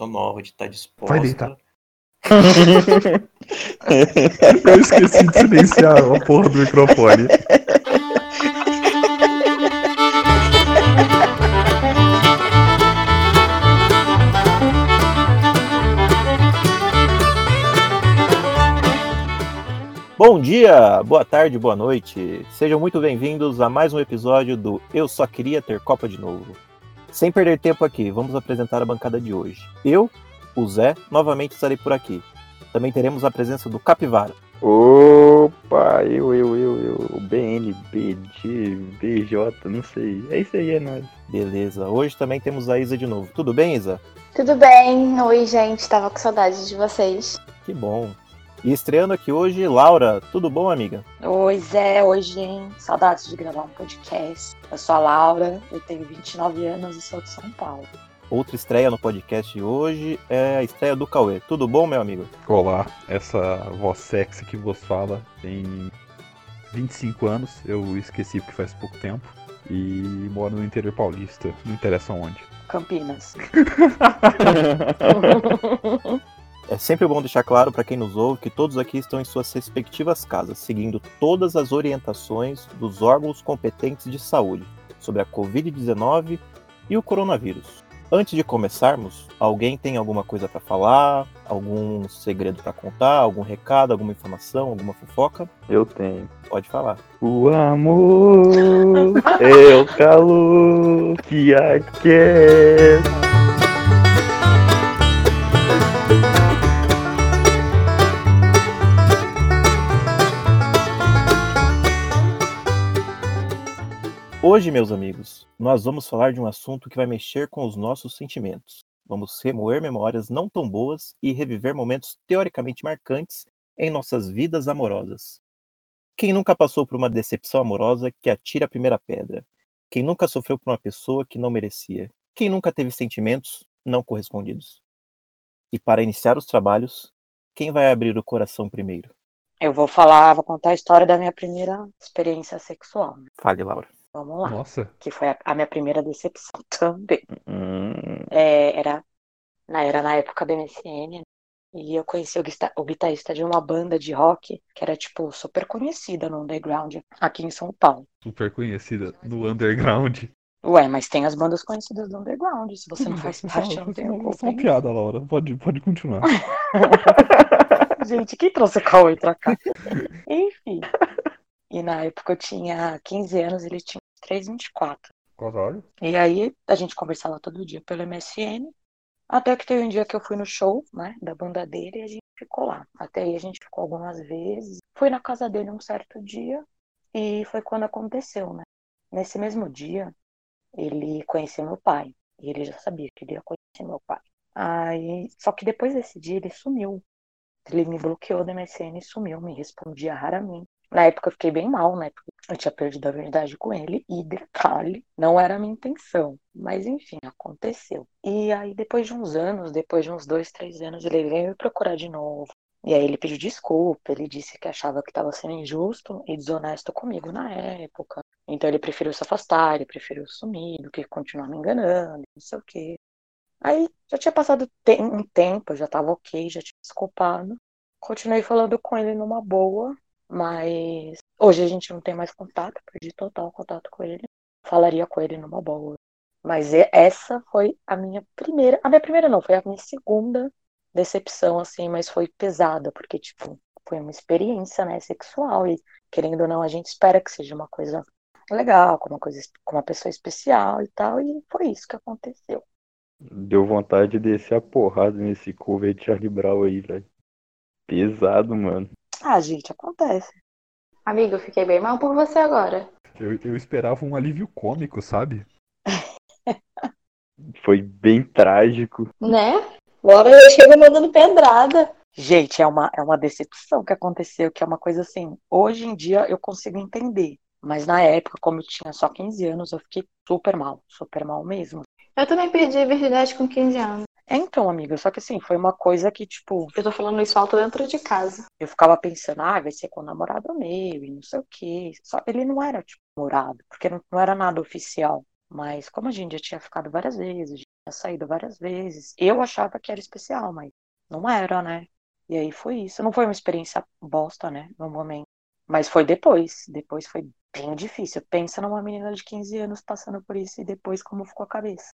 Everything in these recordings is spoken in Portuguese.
sonora, de estar tá disposta. Vai deitar. Eu esqueci de silenciar a porra do microfone. Bom dia, boa tarde, boa noite. Sejam muito bem-vindos a mais um episódio do Eu Só Queria Ter Copa de Novo. Sem perder tempo aqui, vamos apresentar a bancada de hoje. Eu, o Zé, novamente estarei por aqui. Também teremos a presença do Capivara. Opa, eu, eu, eu, eu, BN, BG, BJ, não sei. É isso aí, é nóis. Beleza, hoje também temos a Isa de novo. Tudo bem, Isa? Tudo bem, oi gente, tava com saudade de vocês. Que bom. E estreando aqui hoje, Laura. Tudo bom, amiga? Oi, Zé. Oi, gente. Saudades de gravar um podcast. Eu sou a Laura, eu tenho 29 anos e sou de São Paulo. Outra estreia no podcast de hoje é a estreia do Cauê. Tudo bom, meu amigo? Olá, essa voz sexy que vos fala tem 25 anos, eu esqueci porque faz pouco tempo. E moro no interior paulista, não interessa onde. Campinas. É sempre bom deixar claro para quem nos ouve que todos aqui estão em suas respectivas casas, seguindo todas as orientações dos órgãos competentes de saúde sobre a Covid-19 e o coronavírus. Antes de começarmos, alguém tem alguma coisa para falar? Algum segredo para contar? Algum recado? Alguma informação? Alguma fofoca? Eu tenho. Pode falar. O amor é o calor que aquece. Hoje, meus amigos, nós vamos falar de um assunto que vai mexer com os nossos sentimentos. Vamos remoer memórias não tão boas e reviver momentos teoricamente marcantes em nossas vidas amorosas. Quem nunca passou por uma decepção amorosa que atira a primeira pedra? Quem nunca sofreu por uma pessoa que não merecia? Quem nunca teve sentimentos não correspondidos? E para iniciar os trabalhos, quem vai abrir o coração primeiro? Eu vou falar, vou contar a história da minha primeira experiência sexual. Fale, Laura. Vamos lá. Nossa. Que foi a, a minha primeira decepção também. Hum, É, era, na, era na época do MSN, né? e eu conheci o, guista- o guitarrista de uma banda de rock que era, tipo, super conhecida no underground aqui em São Paulo. Super conhecida no underground. Ué, mas tem as bandas conhecidas do underground. Se você não faz parte, não tem o Só uma piada, Laura. Pode, pode continuar. Gente, quem trouxe o Cauê pra cá? Enfim. E na época eu tinha 15 anos, ele tinha 3, 24. Caralho. E aí a gente conversava todo dia pelo MSN. Até que teve um dia que eu fui no show, né, da banda dele e a gente ficou lá. Até aí a gente ficou algumas vezes. Fui na casa dele um certo dia e foi quando aconteceu, né? Nesse mesmo dia, ele conheceu meu pai. E ele já sabia que ele ia conhecer meu pai. Aí, só que depois desse dia ele sumiu. Ele me bloqueou do MSN e sumiu, me respondia raramente. Na época eu fiquei bem mal, né? Porque eu tinha perdido a verdade com ele. E detalhe, não era a minha intenção. Mas enfim, aconteceu. E aí, depois de uns anos, depois de uns dois, três anos, ele veio me procurar de novo. E aí ele pediu desculpa, ele disse que achava que estava sendo injusto e desonesto comigo na época. Então ele preferiu se afastar, ele preferiu sumir do que continuar me enganando, não sei o quê. Aí já tinha passado um tempo, já tava ok, já tinha desculpado. Continuei falando com ele numa boa, mas hoje a gente não tem mais contato, perdi total contato com ele. Falaria com ele numa boa. Mas essa foi a minha primeira. A minha primeira não, foi a minha segunda decepção, assim, mas foi pesada, porque, tipo, foi uma experiência, né, sexual. E querendo ou não, a gente espera que seja uma coisa legal, com uma coisa, com uma pessoa especial e tal. E foi isso que aconteceu. deu vontade de descer a porrada nesse cover de Charlie Brown aí, velho. Pesado, mano. Ah, gente, acontece. Amigo, eu fiquei bem mal por você agora. Eu, eu esperava um alívio cômico, sabe? Foi bem trágico. Né? Agora eu chego mandando pedrada. Gente, é uma, é uma decepção que aconteceu, que é uma coisa assim, hoje em dia eu consigo entender. Mas na época, como eu tinha só 15 anos, eu fiquei super mal, super mal mesmo. Eu também perdi a virgindade com 15 anos. É, então, amiga, só que assim, foi uma coisa que, tipo, Eu tô falando isso alto dentro de casa. eu ficava pensando, ah, vai ser com o namorado meu e não sei o quê. Só ele não era, tipo, namorado, porque não, não era nada oficial. Mas como a gente já tinha ficado várias vezes, já tinha saído várias vezes. Eu achava que era especial, mas não era, né? E aí foi isso. Não foi uma experiência bosta, né? No momento. Mas foi depois. Depois foi bem difícil. Pensa numa menina de 15 anos passando por isso e depois como ficou a cabeça.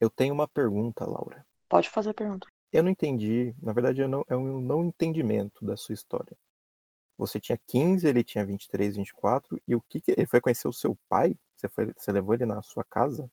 Eu tenho uma pergunta, Laura. Pode fazer a pergunta. Eu não entendi, na verdade eu não, é um não entendimento da sua história. Você tinha 15, ele tinha 23, 24, e o que, que ele foi conhecer o seu pai? Você, foi, você levou ele na sua casa?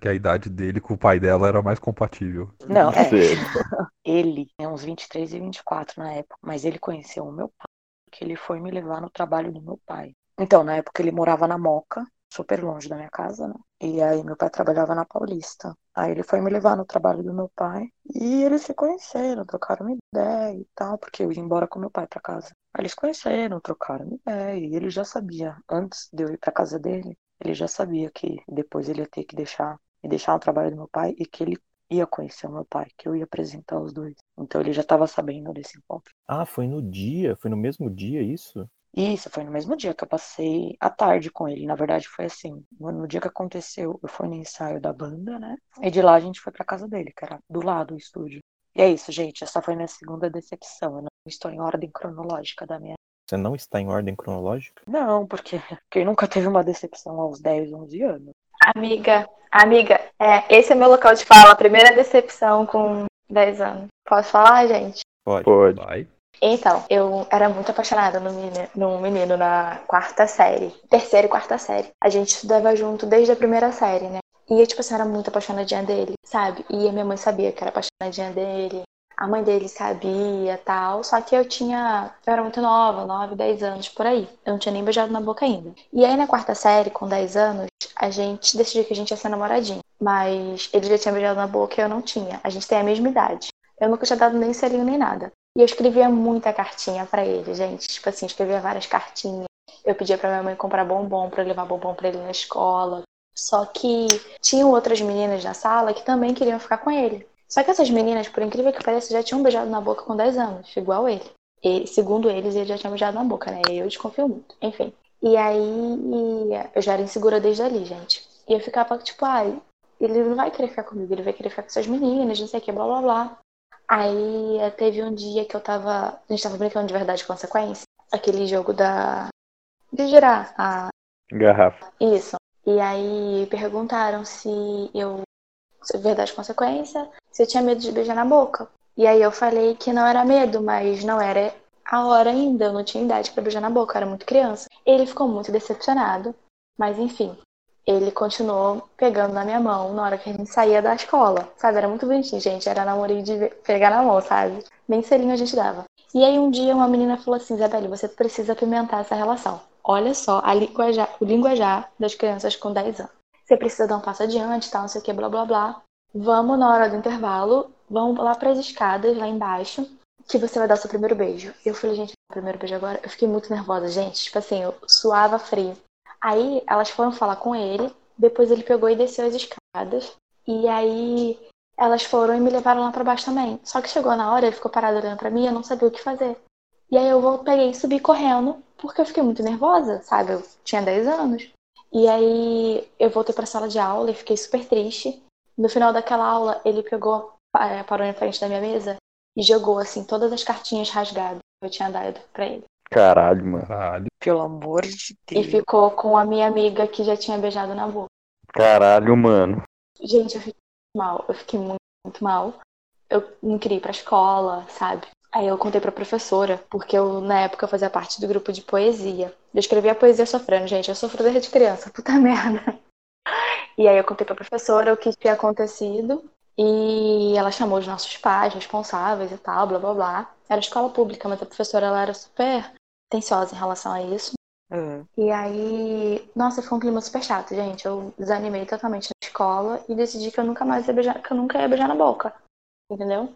Que a idade dele com o pai dela era mais compatível. Não, é. Ele tinha uns 23 e 24 na época, mas ele conheceu o meu pai, porque ele foi me levar no trabalho do meu pai. Então, na época ele morava na Moca, super longe da minha casa, né? E aí meu pai trabalhava na Paulista. Aí ele foi me levar no trabalho do meu pai e eles se conheceram, trocaram uma ideia e tal, porque eu ia embora com meu pai pra casa. Aí eles conheceram, trocaram uma ideia e ele já sabia, antes de eu ir pra casa dele, ele já sabia que depois ele ia ter que deixar, me deixar no trabalho do meu pai e que ele ia conhecer o meu pai, que eu ia apresentar os dois. Então ele já estava sabendo desse encontro. Ah, foi no dia, foi no mesmo dia isso? Isso, foi no mesmo dia que eu passei a tarde com ele. Na verdade, foi assim: no no dia que aconteceu, eu fui no ensaio da banda, né? E de lá a gente foi pra casa dele, que era do lado do estúdio. E é isso, gente. Essa foi minha segunda decepção. Eu não estou em ordem cronológica da minha. Você não está em ordem cronológica? Não, porque quem nunca teve uma decepção aos 10, 11 anos? Amiga, amiga, é, esse é meu local de fala. Primeira decepção com 10 anos. Posso falar, gente? Pode. Pode. Vai. Então, eu era muito apaixonada no menino, no menino na quarta série. Terceira e quarta série. A gente estudava junto desde a primeira série, né? E eu, tipo assim, era muito apaixonadinha dele, sabe? E a minha mãe sabia que era apaixonadinha dele. A mãe dele sabia tal. Só que eu tinha. Eu era muito nova, 9, 10 anos por aí. Eu não tinha nem beijado na boca ainda. E aí na quarta série, com 10 anos, a gente decidiu que a gente ia ser namoradinho. Mas ele já tinha beijado na boca e eu não tinha. A gente tem a mesma idade. Eu nunca tinha dado nem selinho nem nada. E eu escrevia muita cartinha pra ele, gente. Tipo assim, escrevia várias cartinhas. Eu pedia pra minha mãe comprar bombom eu levar bombom pra ele na escola. Só que tinham outras meninas na sala que também queriam ficar com ele. Só que essas meninas, por incrível que pareça, já tinham beijado na boca com 10 anos, igual ele. E, segundo eles, ele já tinha beijado na boca, né? E eu desconfio muito. Enfim. E aí, eu já era insegura desde ali, gente. E eu ficava tipo, ai, ele não vai querer ficar comigo, ele vai querer ficar com essas meninas, não sei o que, blá blá blá. Aí teve um dia que eu tava. A gente tava brincando de verdade e consequência. Aquele jogo da. De girar a. Garrafa. Isso. E aí perguntaram se eu. Se verdade e consequência, se eu tinha medo de beijar na boca. E aí eu falei que não era medo, mas não era a hora ainda. Eu não tinha idade pra beijar na boca, eu era muito criança. Ele ficou muito decepcionado. Mas enfim, ele continuou pegando na minha mão na hora que a gente saía da escola, sabe? Era muito bonitinho, gente. Era namorinho de pegar na mão, sabe? Nem selinho a gente dava. E aí um dia uma menina falou assim, Isabelle, você precisa apimentar essa relação. Olha só a linguajar, o linguajar das crianças com 10 anos. Você precisa dar um passo adiante, tal, não sei o que, blá, blá, blá. Vamos na hora do intervalo, vamos lá para as escadas, lá embaixo, que você vai dar seu primeiro beijo. Eu falei, gente, primeiro beijo agora? Eu fiquei muito nervosa, gente. Tipo assim, eu suava frio. Aí elas foram falar com ele, depois ele pegou e desceu as escadas. E aí elas foram e me levaram lá pra baixo também. Só que chegou na hora, ele ficou parado olhando pra mim eu não sabia o que fazer. E aí eu peguei e subi correndo, porque eu fiquei muito nervosa, sabe? Eu tinha 10 anos. E aí eu voltei pra sala de aula e fiquei super triste. No final daquela aula, ele pegou, eh, parou em frente da minha mesa e jogou assim todas as cartinhas rasgadas que eu tinha dado pra ele. Caralho, mano. Caralho. Pelo amor de E Deus. ficou com a minha amiga que já tinha beijado na boca. Caralho, mano. Gente, eu fiquei mal. Eu fiquei muito, muito mal. Eu não queria ir pra escola, sabe? Aí eu contei pra professora, porque eu, na época, eu fazia parte do grupo de poesia. Eu escrevia poesia sofrendo, gente. Eu sofro desde criança, puta merda. E aí eu contei pra professora o que tinha acontecido. E ela chamou os nossos pais, responsáveis e tal, blá blá blá. Era escola pública, mas a professora ela era super atenciosa em relação a isso. Uhum. E aí, nossa, foi um clima super chato, gente. Eu desanimei totalmente na escola e decidi que eu nunca mais ia beijar, que eu nunca ia beijar na boca. Entendeu?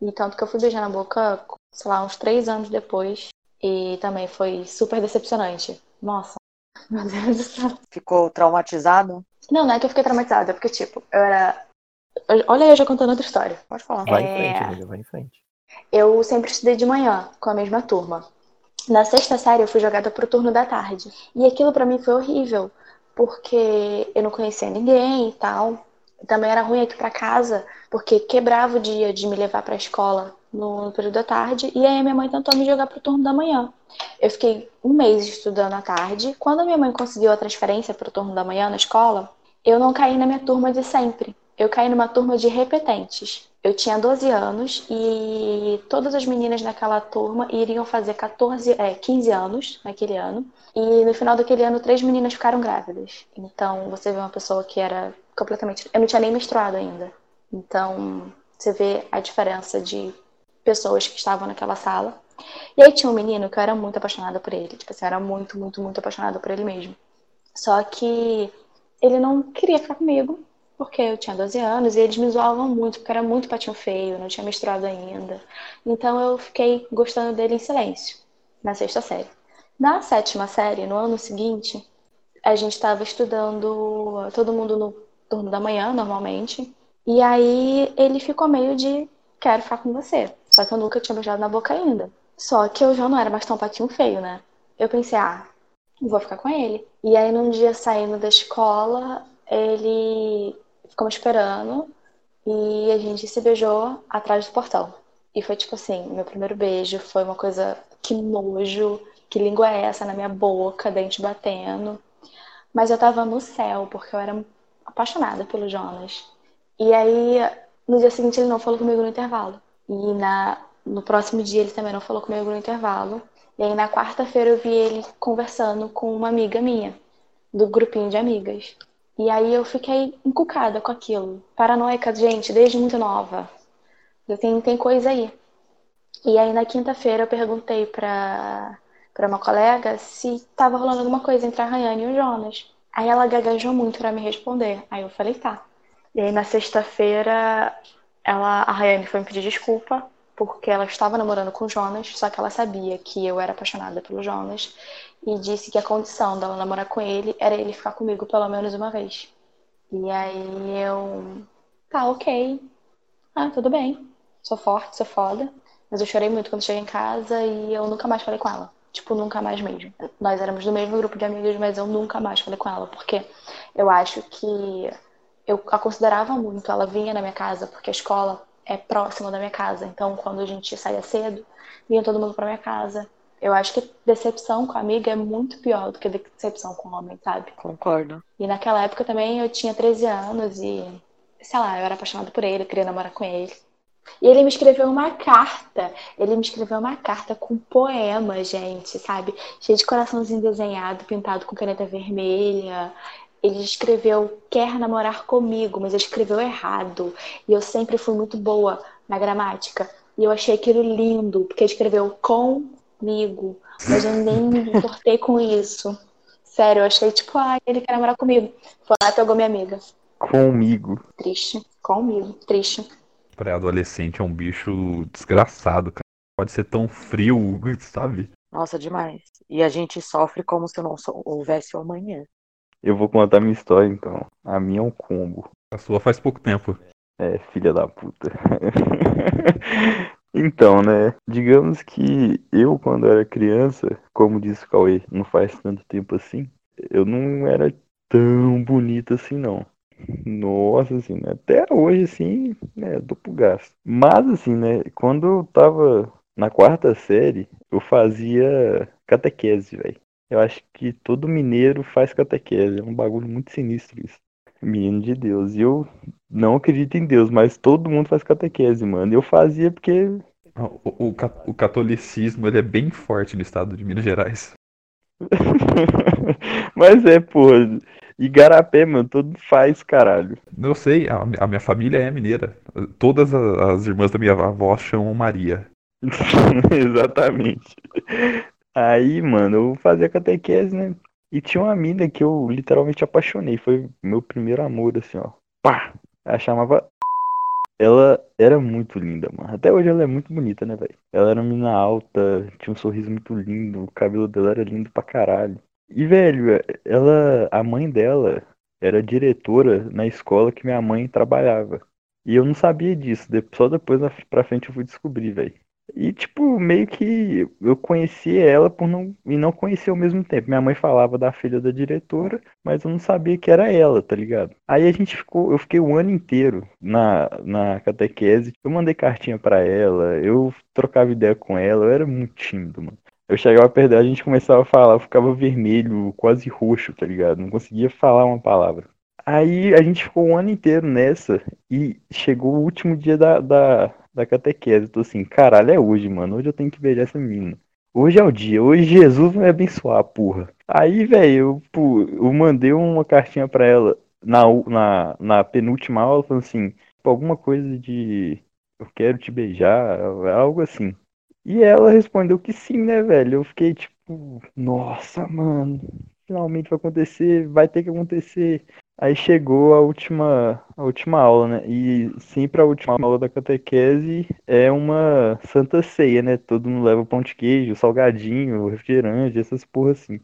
E tanto que eu fui beijar na boca, sei lá, uns três anos depois. E também foi super decepcionante. Nossa, meu Deus do céu. Ficou traumatizado? Não, não é que eu fiquei traumatizada, é porque, tipo, eu era. Olha eu já contando outra história. Pode falar. Vai em É. frente, amiga, vai em frente. Eu sempre estudei de manhã, com a mesma turma. Na sexta série, eu fui jogada pro turno da tarde. E aquilo pra mim foi horrível, porque eu não conhecia ninguém e tal. também era ruim aqui pra casa, porque quebrava o dia de me levar pra escola no, período da tarde, e aí a minha mãe tentou me jogar pro turno da manhã. Eu fiquei um mês estudando à tarde. Quando a minha mãe conseguiu a transferência pro turno da manhã na escola, eu não caí na minha turma de sempre. Eu caí numa turma de repetentes. Eu tinha 12 anos e todas as meninas daquela turma iriam fazer 14, é, 15 anos naquele ano. E no final daquele ano, três meninas ficaram grávidas. Então, você vê uma pessoa que era completamente. Eu não tinha nem menstruado ainda. Então, você vê a diferença de pessoas que estavam naquela sala. E aí tinha um menino que eu era muito apaixonada por ele. Tipo assim, eu era muito, muito, muito apaixonada por ele mesmo. Só que ele não queria ficar comigo porque eu tinha 12 anos e eles me zoavam muito, porque era muito patinho feio, não tinha misturado ainda. Então eu fiquei gostando dele em silêncio, na sexta série. Na sétima série, no ano seguinte, a gente estava estudando todo mundo no turno da manhã, normalmente. E aí ele ficou meio de quero ficar com você. Só que eu nunca tinha beijado na boca ainda. Só que eu já não era mais tão patinho feio, né? Eu pensei, ah, vou ficar com ele. E aí num dia saindo da escola, ele ficamos esperando e a gente se beijou atrás do portão. E foi tipo assim, meu primeiro beijo foi uma coisa que nojo, que língua é essa na minha boca, dente batendo. Mas eu tava no céu, porque eu era apaixonada pelo Jonas. E aí, no dia seguinte, ele não falou comigo no intervalo. E na, no próximo dia, ele também não falou comigo no intervalo. E aí, na quarta-feira, eu vi ele conversando com uma amiga minha, do grupinho de amigas. E aí eu fiquei encucada com aquilo. Paranoica, gente, desde muito nova. Tem, tem coisa aí. E aí na quinta-feira eu perguntei pra, pra uma colega se tava rolando alguma coisa entre a Rayane e o Jonas. Aí ela gaguejou muito para me responder. Aí eu falei, tá. E aí na sexta-feira ela, a Rayane foi me pedir desculpa porque ela estava namorando com o Jonas, só que ela sabia que eu era apaixonada pelo Jonas e disse que a condição dela namorar com ele era ele ficar comigo pelo menos uma vez. E aí eu, tá, ok. Ah, tudo bem. Sou forte, sou foda. Mas eu chorei muito quando cheguei em casa e eu nunca mais falei com ela. Tipo, nunca mais mesmo. Nós éramos do mesmo grupo de amigos, mas eu nunca mais falei com ela, porque eu acho que eu a considerava muito. Ela vinha na minha casa, porque a escola é próxima da minha casa. Então, quando a gente saía cedo, vinha todo mundo para minha casa. Eu acho que decepção com a amiga é muito pior do que decepção com o homem, sabe? Concordo. E naquela época também eu tinha 13 anos e, sei lá, eu era apaixonada por ele, eu queria namorar com ele. E ele me escreveu uma carta. Ele me escreveu uma carta com poema, gente, sabe? Cheio de coraçãozinho desenhado, pintado com caneta vermelha. Ele escreveu quer namorar comigo, mas ele escreveu errado. E eu sempre fui muito boa na gramática. E eu achei aquilo lindo, porque ele escreveu comigo. Mas eu nem me importei com isso. Sério, eu achei tipo, ah, ele quer namorar comigo. Foi lá e pegou minha amiga. Comigo. Triste. Comigo. Triste. Pré-adolescente é um bicho desgraçado, cara. Pode ser tão frio, sabe? Nossa, demais. E a gente sofre como se não houvesse o amanhã. Eu vou contar minha história então. A minha é um combo. A sua faz pouco tempo. É, filha da puta. então, né? Digamos que eu, quando era criança, como disse o Cauê, não faz tanto tempo assim, eu não era tão bonita assim, não. Nossa, assim, né? Até hoje, assim, né, dou pro gasto. Mas, assim, né, quando eu tava na quarta série, eu fazia catequese, velho. Eu acho que todo mineiro faz catequese. É um bagulho muito sinistro isso. Menino de Deus. E eu não acredito em Deus, mas todo mundo faz catequese, mano. Eu fazia porque. O, o, o catolicismo ele é bem forte no estado de Minas Gerais. mas é, pô. Igarapé, mano, todo faz, caralho. Eu sei, a, a minha família é mineira. Todas as, as irmãs da minha avó chamam Maria. Exatamente. Aí, mano, eu fazia catequese, né? E tinha uma mina que eu literalmente apaixonei. Foi meu primeiro amor, assim, ó. Pá! Ela chamava. Ela era muito linda, mano. Até hoje ela é muito bonita, né, velho? Ela era uma mina alta, tinha um sorriso muito lindo, o cabelo dela era lindo pra caralho. E, velho, ela. A mãe dela era diretora na escola que minha mãe trabalhava. E eu não sabia disso. Só depois pra frente eu fui descobrir, velho. E, tipo, meio que eu conheci ela por não, e não conhecia ao mesmo tempo. Minha mãe falava da filha da diretora, mas eu não sabia que era ela, tá ligado? Aí a gente ficou, eu fiquei o ano inteiro na, na catequese. Eu mandei cartinha pra ela, eu trocava ideia com ela, eu era muito tímido, mano. Eu chegava perto dela, a gente começava a falar, eu ficava vermelho, quase roxo, tá ligado? Não conseguia falar uma palavra. Aí a gente ficou um ano inteiro nessa e chegou o último dia da, da, da catequese. Eu tô assim, caralho, é hoje, mano. Hoje eu tenho que beijar essa menina. Hoje é o dia, hoje Jesus vai abençoar, porra. Aí, velho, eu, eu mandei uma cartinha pra ela na, na, na penúltima aula, falando assim, alguma coisa de eu quero te beijar, algo assim. E ela respondeu que sim, né, velho? Eu fiquei tipo, nossa, mano, finalmente vai acontecer, vai ter que acontecer. Aí chegou a última, a última aula, né? E sempre a última aula da catequese é uma santa ceia, né? Todo mundo leva pão de queijo, salgadinho, refrigerante, essas porra assim.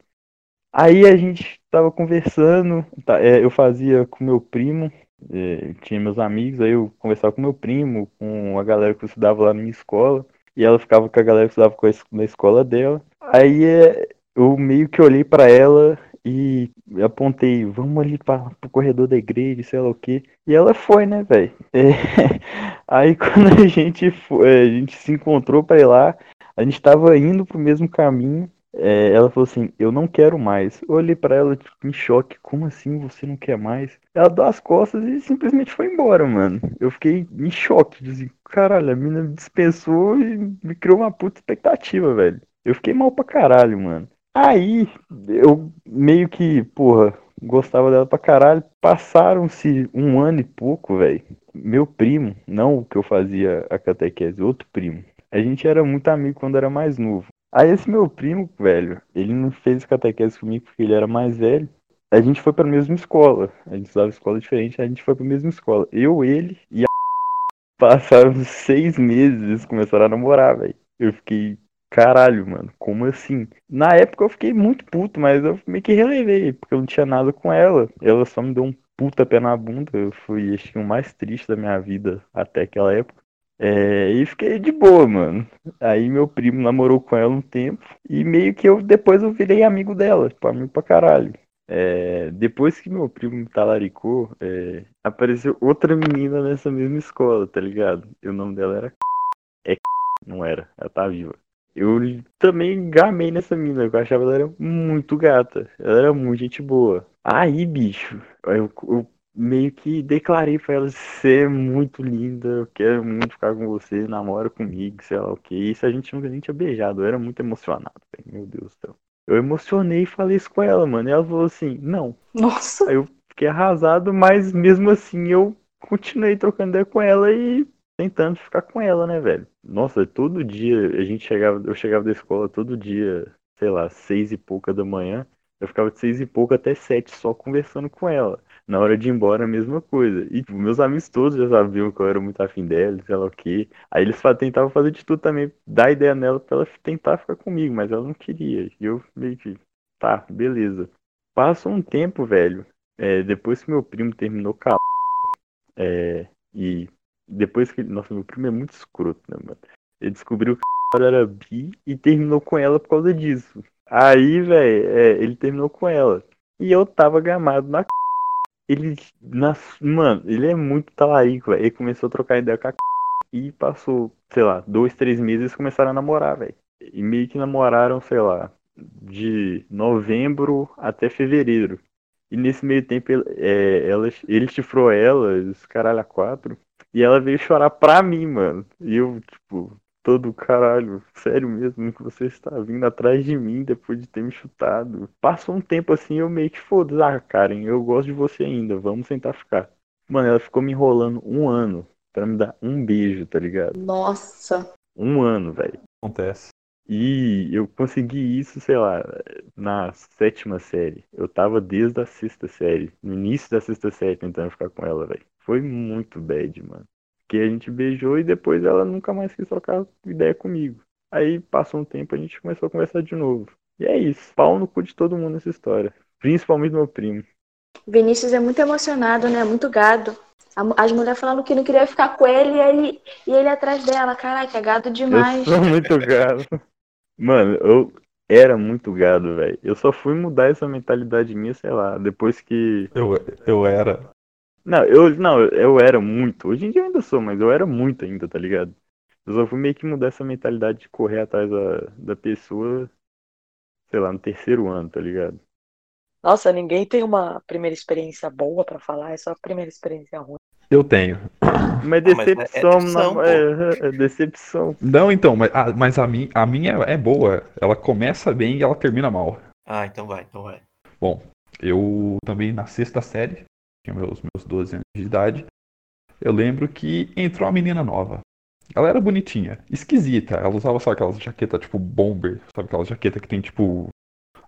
Aí a gente tava conversando, tá, é, eu fazia com meu primo, é, tinha meus amigos, aí eu conversava com meu primo, com a galera que eu estudava lá na minha escola, e ela ficava com a galera que estudava com a na escola dela. Aí é, eu meio que olhei pra ela e apontei, vamos ali pra, pro corredor da igreja, sei lá o quê. E ela foi, né, velho? Aí quando a gente, foi, a gente se encontrou pra ir lá, a gente tava indo pro mesmo caminho. É, ela falou assim, eu não quero mais. Eu olhei pra ela tipo, em choque, como assim você não quer mais? Ela deu as costas e simplesmente foi embora, mano. Eu fiquei em choque, assim, caralho, a mina me dispensou e me criou uma puta expectativa, velho. Eu fiquei mal pra caralho, mano. Aí, eu meio que, porra, gostava dela pra caralho. Passaram-se um ano e pouco, velho. Meu primo, não o que eu fazia a catequese, outro primo. A gente era muito amigo quando era mais novo. Aí esse meu primo, velho, ele não fez catequese comigo porque ele era mais velho. A gente foi pra mesma escola. A gente estudava escola diferente, a gente foi pra mesma escola. Eu, ele e a passaram seis meses, começaram a namorar, velho. Eu fiquei, caralho, mano, como assim? Na época eu fiquei muito puto, mas eu meio que relevei, porque eu não tinha nada com ela. Ela só me deu um puta pé na bunda. Eu fui, acho que, o mais triste da minha vida até aquela época. É, e fiquei de boa, mano. Aí meu primo namorou com ela um tempo. E meio que eu depois eu virei amigo dela, tipo, amigo pra caralho. É, depois que meu primo me talaricou, é, apareceu outra menina nessa mesma escola, tá ligado? E o nome dela era é não era, ela tá viva. Eu também gamei nessa menina, eu achava ela era muito gata, ela era muito gente boa. Aí, bicho, eu, eu meio que declarei pra ela, você é muito linda, eu quero muito ficar com você, namora comigo, sei lá o que. Isso a gente nunca nem tinha beijado, eu era muito emocionado, meu Deus do céu. Eu emocionei e falei isso com ela, mano. E ela falou assim, não. Nossa. Aí eu fiquei arrasado, mas mesmo assim eu continuei trocando ideia com ela e tentando ficar com ela, né, velho? Nossa, todo dia a gente chegava, eu chegava da escola todo dia, sei lá, seis e pouca da manhã. Eu ficava de seis e pouco até sete só conversando com ela. Na hora de ir embora, a mesma coisa. E tipo, meus amigos todos já sabiam que eu era muito afim dela, sei lá o quê. Aí eles tentavam fazer de tudo também, dar ideia nela pra ela tentar ficar comigo, mas ela não queria. E eu meio que, tá, beleza. Passa um tempo, velho. É, depois que meu primo terminou com a é, e depois que. Nossa, meu primo é muito escroto, né, mano? Ele descobriu que ela era bi e terminou com ela por causa disso. Aí, velho, é, ele terminou com ela. E eu tava gamado na c... Ele. Na, mano, ele é muito talarico, velho. Ele começou a trocar ideia com a c... e passou, sei lá, dois, três meses começaram a namorar, velho. E meio que namoraram, sei lá, de novembro até fevereiro. E nesse meio tempo ele, é, ela, ele chifrou ela, os caralho a quatro. E ela veio chorar pra mim, mano. E eu, tipo, todo caralho, sério mesmo que você está vindo atrás de mim depois de ter me chutado. Passou um tempo assim, eu meio que foda ah, Karen, eu gosto de você ainda, vamos tentar ficar. Mano, ela ficou me enrolando um ano pra me dar um beijo, tá ligado? Nossa. Um ano, velho. Acontece. E eu consegui isso, sei lá, na sétima série. Eu tava desde a sexta série, no início da sexta série, tentando ficar com ela, velho. Foi muito bad, mano. Porque a gente beijou e depois ela nunca mais quis trocar ideia comigo. Aí passou um tempo, a gente começou a conversar de novo. E é isso, pau no cu de todo mundo nessa história. Principalmente meu primo. Vinícius é muito emocionado, né? Muito gado. A- As mulheres falando que não queria ficar com ele e ele, e ele atrás dela. Caraca, é gado demais. Eu sou muito gado. Mano, eu era muito gado, velho. Eu só fui mudar essa mentalidade minha, sei lá, depois que. Eu, eu era. Não, eu não, eu era muito. Hoje em dia eu ainda sou, mas eu era muito ainda, tá ligado? Eu só fui meio que mudar essa mentalidade de correr atrás da, da pessoa, sei lá, no terceiro ano, tá ligado? Nossa, ninguém tem uma primeira experiência boa pra falar, é só a primeira experiência ruim. Eu tenho. Mas mas é- é decepção, decepção, na- é, é decepção. Não, então, mas, a, mas a, minha, a minha é boa. Ela começa bem e ela termina mal. Ah, então vai, então vai. Bom, eu também na sexta série, tinha meus, meus 12 anos de idade, eu lembro que entrou uma menina nova. Ela era bonitinha, esquisita. Ela usava só aquelas jaqueta tipo bomber, sabe aquela jaqueta que tem tipo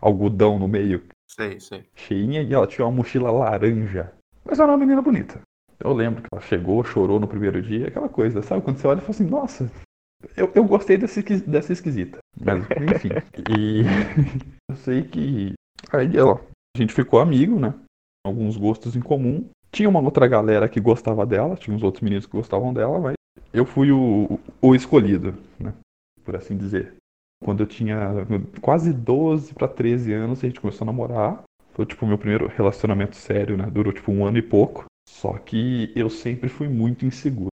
algodão no meio, Sei, sei. cheinha, e ela tinha uma mochila laranja. Mas era uma menina bonita. Eu lembro que ela chegou, chorou no primeiro dia, aquela coisa, sabe? Quando você olha e fala assim, nossa, eu, eu gostei dessa, esqui- dessa esquisita. Mas, enfim. e eu sei que aí ela, a gente ficou amigo, né? Alguns gostos em comum. Tinha uma outra galera que gostava dela, tinha uns outros meninos que gostavam dela, mas eu fui o, o escolhido, né? Por assim dizer. Quando eu tinha quase 12 para 13 anos, a gente começou a namorar. Foi tipo o meu primeiro relacionamento sério, né? Durou tipo um ano e pouco. Só que eu sempre fui muito inseguro.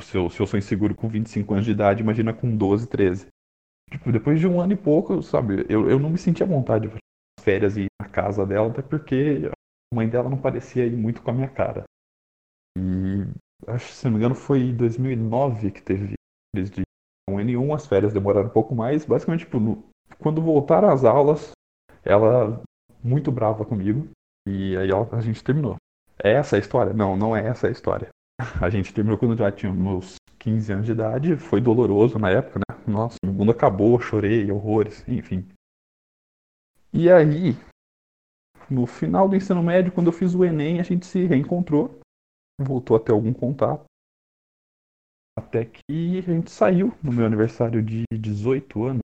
Se eu, se eu sou inseguro com 25 anos de idade, imagina com 12, 13. Tipo, depois de um ano e pouco, sabe, eu, eu não me sentia à vontade de férias e ir na casa dela, até porque mãe dela não parecia ir muito com a minha cara. E acho se não me engano, foi em 2009 que teve férias de um N1, as férias demoraram um pouco mais. Basicamente, tipo, no- quando voltaram as aulas, ela muito brava comigo. E aí ela- a gente terminou. É essa a história? Não, não é essa a história. A gente terminou quando já tinha meus 15 anos de idade. Foi doloroso na época, né? Nossa, o mundo acabou, chorei, horrores, enfim. E aí, no final do ensino médio, quando eu fiz o Enem, a gente se reencontrou. Voltou a ter algum contato. Até que a gente saiu no meu aniversário de 18 anos.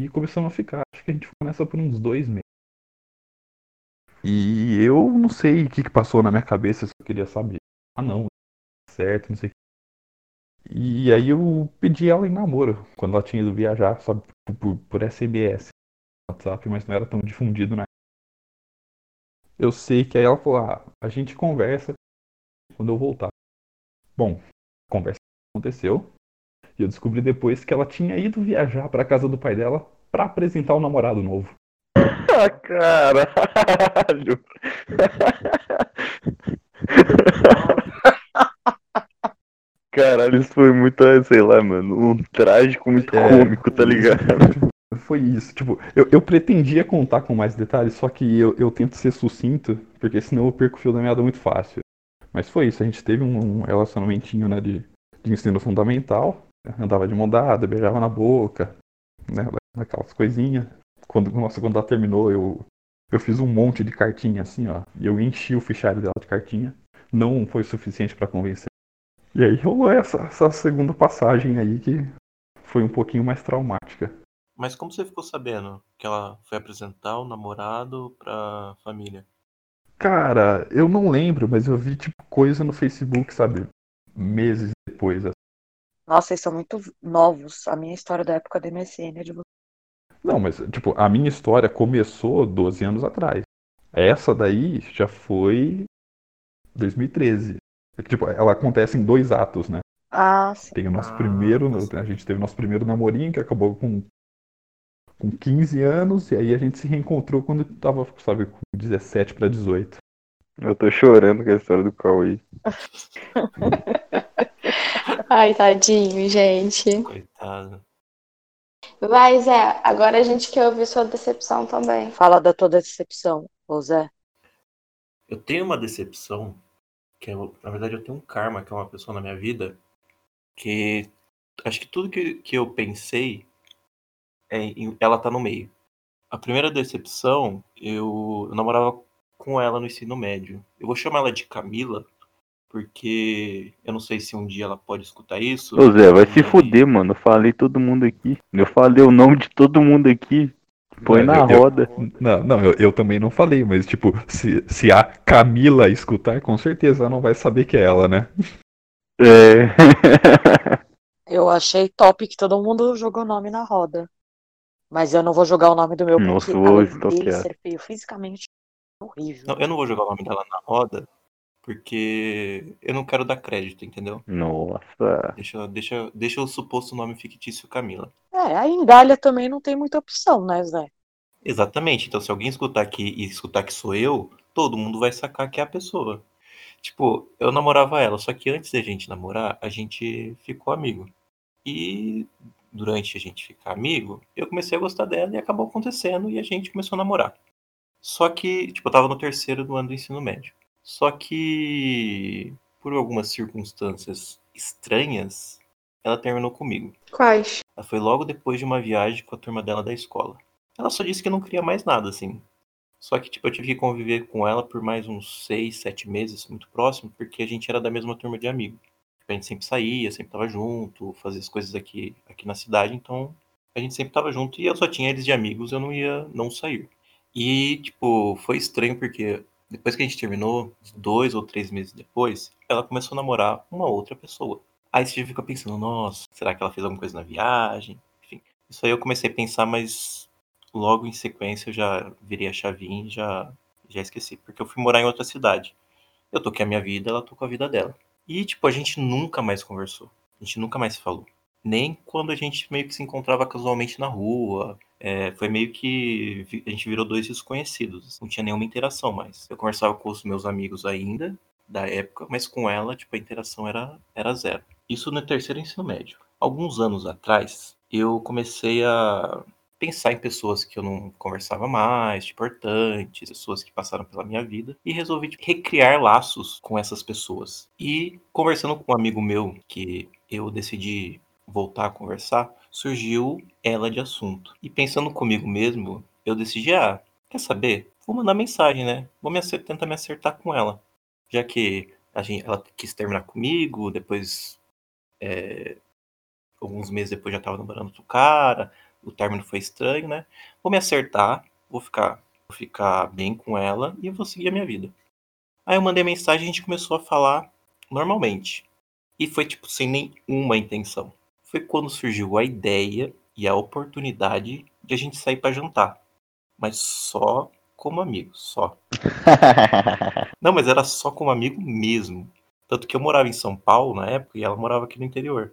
E começamos a ficar. Acho que a gente ficou nessa por uns dois meses. E eu não sei o que, que passou na minha cabeça, se eu queria saber. Ah não, certo, não sei o que. E aí eu pedi ela em namoro, quando ela tinha ido viajar, sabe, por, por SMS, WhatsApp, mas não era tão difundido na Eu sei que aí ela falou, ah, a gente conversa quando eu voltar. Bom, a conversa aconteceu. E eu descobri depois que ela tinha ido viajar pra casa do pai dela pra apresentar o namorado novo. Ah, caralho. Caralho, isso foi muito, sei lá, mano, um trágico muito É. cômico, tá ligado? Foi isso. Tipo, eu, eu pretendia contar com mais detalhes, só que eu, eu tento ser sucinto, porque senão eu perco o fio da meada muito fácil. Mas foi isso, a gente teve um, relacionamentinho, né, de, de ensino fundamental. Andava de mão beijava na boca, né, aquelas coisinhas. Quando, nossa, quando ela terminou, eu, eu fiz um monte de cartinha assim, ó. E eu enchi o fichário dela de cartinha. Não foi suficiente pra convencer. E aí rolou essa, essa segunda passagem aí que foi um pouquinho mais traumática. Mas como você ficou sabendo que ela foi apresentar o namorado pra família? Cara, eu não lembro, mas eu vi tipo coisa no Facebook, sabe? Meses depois. assim. Nossa, vocês são muito novos. A minha história da época da MSN é de vocês. Não, mas tipo, a minha história começou 12 anos atrás. Essa daí já foi 2013. É que, Tipo, ela acontece em dois atos, né? Ah, sim. Tem o nosso Ah, primeiro, certo. a gente teve o nosso primeiro namorinho que acabou com com 15 anos e aí a gente se reencontrou quando tava, sabe, com 17 pra 18. Eu tô chorando com a história do Cauê. Ai, tadinho, gente. Coitado. Vai, Zé, agora a gente quer ouvir sua decepção também. Fala da tua decepção, ô Zé. Eu tenho uma decepção, que eu, na verdade eu tenho um karma, que é uma pessoa na minha vida, que acho que tudo que, que eu pensei, é, em- ela tá no meio. A primeira decepção, eu, eu namorava com ela no ensino médio. Eu vou chamar ela de Camila, porque eu não sei se um dia ela pode escutar isso. Ô Zé, vai se fuder, mano. Eu falei todo mundo aqui. Eu falei o nome de todo mundo aqui. Põe Não, na eu- eu- roda. Não, não, eu, eu também não falei, mas tipo, se, se a Camila escutar, com certeza ela não vai saber que é ela, né? É. Eu achei top que todo mundo jogou o nome na roda. Mas eu não vou jogar o nome do meu Nossa, porque vou dele ser feio fisicamente é horrível. Não, eu não vou jogar o nome dela na roda, porque eu não quero dar crédito, entendeu? Nossa. Deixa, deixa, deixa o suposto nome fictício Camila. É, a Indália também não tem muita opção, né, Zé? Exatamente. Então, se alguém escutar aqui e escutar que sou eu, todo mundo vai sacar que é a pessoa. Tipo, eu namorava ela, só que antes da gente namorar, a gente ficou amigo. E durante a gente ficar amigo, eu comecei a gostar dela e acabou acontecendo e a gente começou a namorar. Só que, tipo, eu tava no terceiro do ano do ensino médio. Só que, por algumas circunstâncias estranhas, ela terminou comigo. Quais? Ela foi logo depois de uma viagem com a turma dela da escola. Ela só disse que não queria mais nada, assim. Só que, tipo, eu tive que conviver com ela por mais uns seis, sete meses, muito próximo, porque a gente era da mesma turma de amigo. A gente sempre saía, sempre tava junto, fazia as coisas aqui, aqui na cidade, então a gente sempre tava junto e eu só tinha eles de amigos, eu não ia não sair. E, tipo, foi estranho porque depois que a gente terminou, dois ou três meses depois, ela começou a namorar uma outra pessoa. Aí você fica pensando, nossa, será que ela fez alguma coisa na viagem? Enfim, isso aí eu comecei a pensar, mas logo em sequência eu já virei a chavinha e já, já esqueci. Porque eu fui morar em outra cidade. Eu toquei a minha vida, ela tocou a vida dela. E, tipo, a gente nunca mais conversou. A gente nunca mais falou. Nem quando a gente meio que se encontrava casualmente na rua. É, foi meio que a gente virou dois desconhecidos. Não tinha nenhuma interação mais. Eu conversava com os meus amigos ainda, da época, mas com ela, tipo, a interação era, era zero. Isso no terceiro ensino médio. Alguns anos atrás, eu comecei a pensar em pessoas que eu não conversava mais, importantes, pessoas que passaram pela minha vida, e resolvi tipo, recriar laços com essas pessoas. E conversando com um amigo meu, que eu decidi voltar a conversar, surgiu ela de assunto. E pensando comigo mesmo, eu decidi, ah, quer saber? Vou mandar mensagem, né? Vou me acer- tentar me acertar com ela. Já que a gente, ela quis terminar comigo, depois é, alguns meses depois já tava namorando outro cara, o término foi estranho, né? Vou me acertar, vou ficar, vou ficar bem com ela e vou seguir a minha vida. Aí eu mandei mensagem e a gente começou a falar normalmente. E foi tipo sem nenhuma intenção. Foi quando surgiu a ideia e a oportunidade de a gente sair para jantar. Mas só como amigo, só. Não, mas era só como amigo mesmo. Tanto que eu morava em São Paulo na época e ela morava aqui no interior.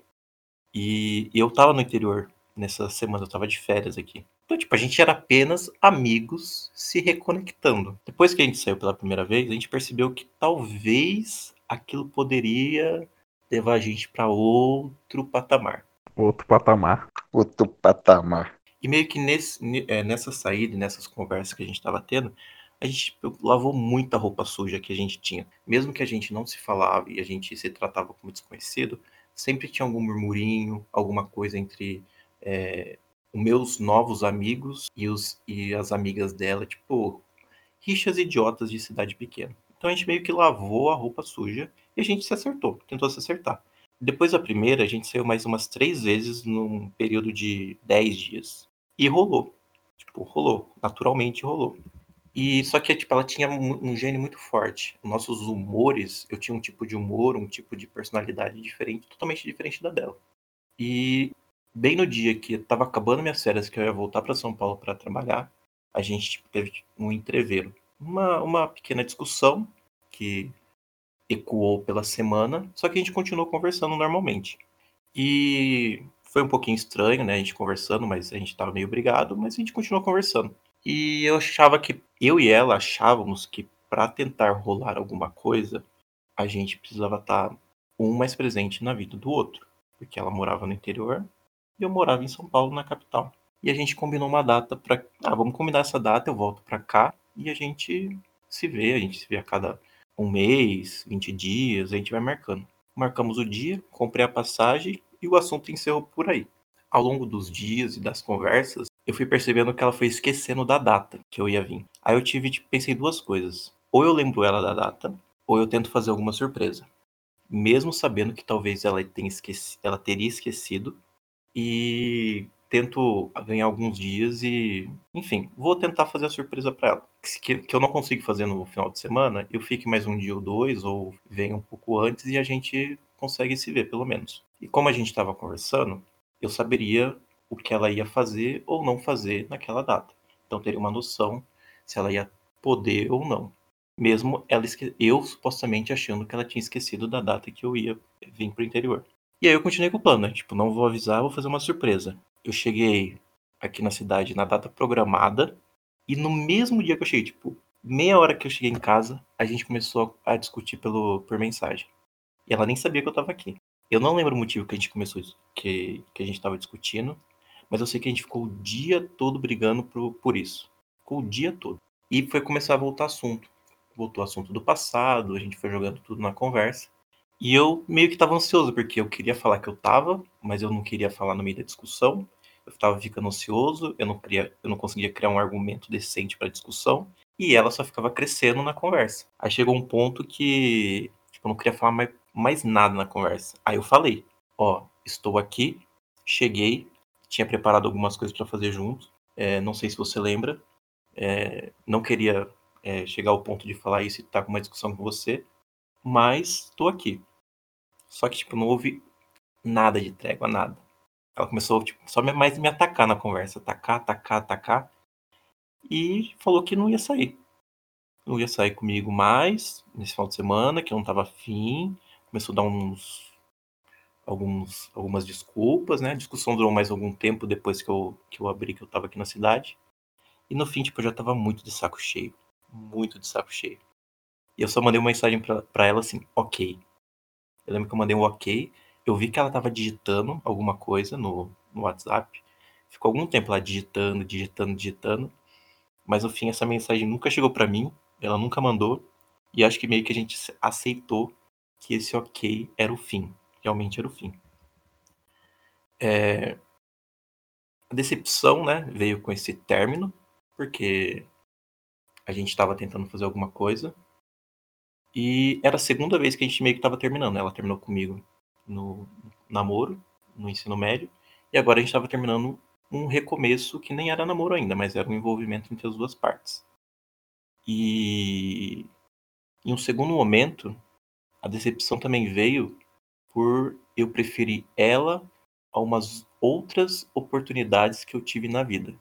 E eu tava no interior nessa semana, eu tava de férias aqui. Então, tipo, a gente era apenas amigos se reconectando. Depois que a gente saiu pela primeira vez, a gente percebeu que talvez aquilo poderia levar a gente pra outro patamar. Outro patamar. Outro patamar. E meio que nesse, ne- é, nessa saída, e nessas conversas que a gente tava tendo, a gente tipo, lavou muita roupa suja que a gente tinha. Mesmo que a gente não se falava e a gente se tratava como desconhecido, sempre tinha algum murmurinho, alguma coisa entre é, meus novos amigos e, os, e as amigas dela, tipo, rixas idiotas de cidade pequena. Então a gente meio que lavou a roupa suja e a gente se acertou, tentou se acertar. Depois da primeira, a gente saiu mais umas três vezes num período de 10 dias. E rolou. Tipo, rolou. Naturalmente rolou. E só que, tipo, ela tinha um, um gênio muito forte. Nossos humores, eu tinha um tipo de humor, um tipo de personalidade diferente, totalmente diferente da dela. E bem no dia que tava acabando minhas férias, que eu ia voltar para São Paulo para trabalhar, a gente tipo, teve um entreveiro. Uma, uma pequena discussão que ecoou pela semana, só que a gente continuou conversando normalmente. E foi um pouquinho estranho, né? A gente conversando, mas a gente tava meio brigado, mas a gente continuou conversando. E eu achava que, eu e ela achávamos que para tentar rolar alguma coisa, a gente precisava estar um mais presente na vida do outro. Porque ela morava no interior e eu morava em São Paulo, na capital. E a gente combinou uma data para, ah, vamos combinar essa data, eu volto para cá e a gente se vê, a gente se vê a cada um mês, 20 dias, a gente vai marcando. Marcamos o dia, comprei a passagem e o assunto encerrou por aí. Ao longo dos dias e das conversas, eu fui percebendo que ela foi esquecendo da data que eu ia vir. Aí eu tive, tipo, pensei duas coisas. Ou eu lembro ela da data, ou eu tento fazer alguma surpresa. Mesmo sabendo que talvez ela tenha esquecido, ela teria esquecido. E tento ganhar alguns dias e, enfim, vou tentar fazer a surpresa para ela. Que, que eu não consigo fazer no final de semana, eu fique mais um dia ou dois, ou venha um pouco antes e a gente consegue se ver, pelo menos. E como a gente estava conversando, eu saberia o que ela ia fazer ou não fazer naquela data. Então teria uma noção se ela ia poder ou não. Mesmo ela eu supostamente achando que ela tinha esquecido da data que eu ia vir pro interior. E aí eu continuei com o plano, né? Tipo, não vou avisar, vou fazer uma surpresa. Eu cheguei aqui na cidade na data programada e no mesmo dia que eu cheguei, tipo, meia hora que eu cheguei em casa, a gente começou a discutir pelo por mensagem. E ela nem sabia que eu tava aqui. Eu não lembro o motivo que a gente começou que que a gente tava discutindo, mas eu sei que a gente ficou o dia todo brigando por, por isso. Ficou o dia todo. E foi começar a voltar assunto. Voltou assunto do passado, a gente foi jogando tudo na conversa. E eu meio que tava ansioso, porque eu queria falar que eu tava, mas eu não queria falar no meio da discussão. Eu tava ficando ansioso, eu não, queria, eu não conseguia criar um argumento decente pra discussão. E ela só ficava crescendo na conversa. Aí chegou um ponto que tipo, eu não queria falar mais, mais nada na conversa. Aí eu falei, ó, estou aqui, cheguei, tinha preparado algumas coisas para fazer junto. É, não sei se você lembra. É, não queria é, chegar ao ponto de falar isso e estar tá com uma discussão com você, mas estou aqui. Só que, tipo, não houve nada de trégua, nada. Ela começou, tipo, só mais me atacar na conversa. Atacar, atacar, atacar. E falou que não ia sair. Não ia sair comigo mais nesse final de semana, que eu não tava afim. Começou a dar uns alguns, algumas desculpas, né? A discussão durou mais algum tempo depois que eu, que eu abri que eu tava aqui na cidade. E no fim, tipo, eu já tava muito de saco cheio. Muito de saco cheio. E eu só mandei uma mensagem pra, ela assim, ok. Eu lembro que eu mandei um ok. Eu vi que ela tava digitando alguma coisa no, no WhatsApp. Ficou algum tempo lá digitando, digitando, digitando. Mas no fim, essa mensagem nunca chegou para mim. Ela nunca mandou. E acho que meio que a gente aceitou que esse ok era o fim realmente era o fim. É... A decepção, né, veio com esse término, porque a gente estava tentando fazer alguma coisa e era a segunda vez que a gente meio que estava terminando. Ela terminou comigo no namoro, no ensino médio, e agora a gente estava terminando um recomeço que nem era namoro ainda, mas era um envolvimento entre as duas partes. E em um segundo momento, a decepção também veio por eu preferir ela a umas outras oportunidades que eu tive na vida.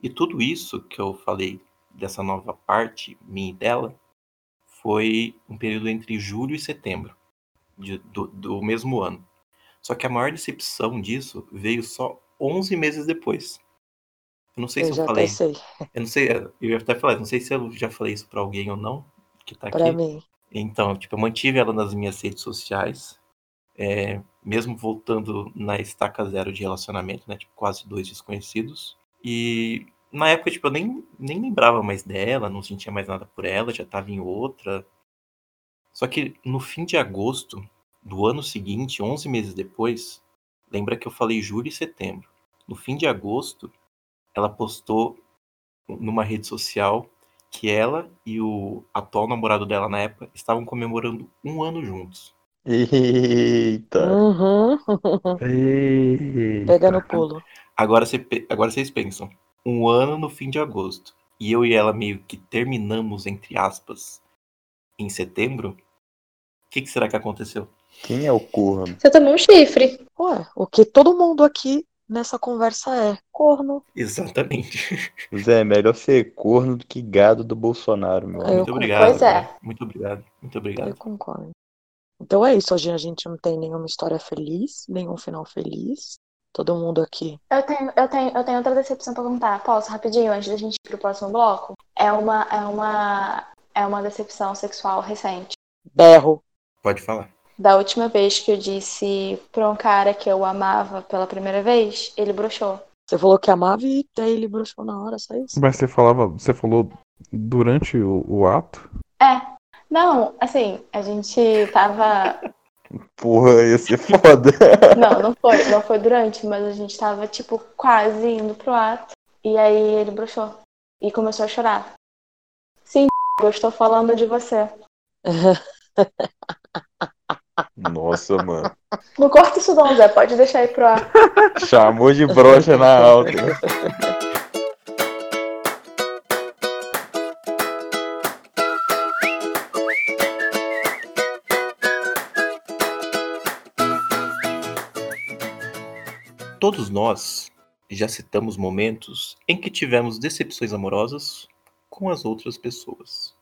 E tudo isso que eu falei dessa nova parte minha e dela foi um período entre julho e setembro de, do, do mesmo ano. Só que a maior decepção disso veio só 11 meses depois. Eu não sei eu se eu falei. Sei. Eu não sei, eu ia até falar, não sei se eu já falei isso para alguém ou não que tá pra aqui. mim. Então, tipo, eu mantive ela nas minhas redes sociais, é, mesmo voltando na estaca zero de relacionamento, né? Tipo, quase dois desconhecidos. E na época, tipo, eu nem, nem lembrava mais dela, não sentia mais nada por ela, já tava em outra. Só que no fim de agosto do ano seguinte, 11 meses depois, lembra que eu falei julho e setembro. No fim de agosto, ela postou numa rede social que ela e o atual namorado dela na época estavam comemorando um ano juntos. Eita. Uhum. Eita. Pega no pulo. Agora, cê agora vocês pensam, um ano no fim de agosto, e eu e ela meio que terminamos, entre aspas, em setembro, o que, que será que aconteceu? Quem é o corno? Você tomou um chifre. Ué, o que todo mundo aqui nessa conversa é corno. Exatamente. Zé, é melhor ser corno do que gado do Bolsonaro, meu Eu amigo. Muito obrigado. Pois é. cara. Muito obrigado. Muito Eu obrigado. concordo. Então é isso, hoje a gente não tem nenhuma história feliz, nenhum final feliz. Todo mundo aqui. Eu tenho, eu tenho, eu tenho outra decepção pra contar. Posso, rapidinho, antes da gente ir pro próximo bloco? É uma, é uma, é uma decepção sexual recente. Berro. Pode falar. Da última vez que eu disse pra um cara que eu amava pela primeira vez, ele broxou. Você falou que amava e daí ele broxou na hora, só isso? Mas você falava, você falou durante o, o ato? É. Não, assim, a gente tava. Porra, ia ser foda. Não, não foi, não foi durante, mas a gente tava, tipo, quase indo pro ato. E aí ele broxou. E começou a chorar. Sim, eu estou falando de você. Nossa, mano. Não corta isso não, Zé. Pode deixar aí pro ar. Chamou de brocha na alta. Todos nós já citamos momentos em que tivemos decepções amorosas com as outras pessoas.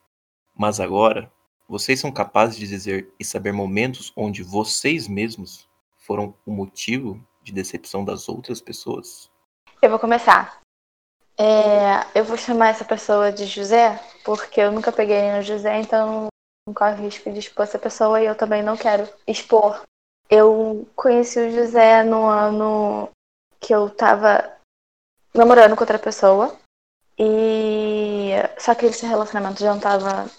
Mas agora, vocês são capazes de dizer e saber momentos onde vocês mesmos foram o motivo de decepção das outras pessoas? Eu vou começar. É, eu vou chamar essa pessoa de José, porque eu nunca peguei no José, então não corre risco de expor essa pessoa e eu também não quero expor. Eu conheci o José no ano que eu tava namorando com outra pessoa. E só que esse relacionamento já não tava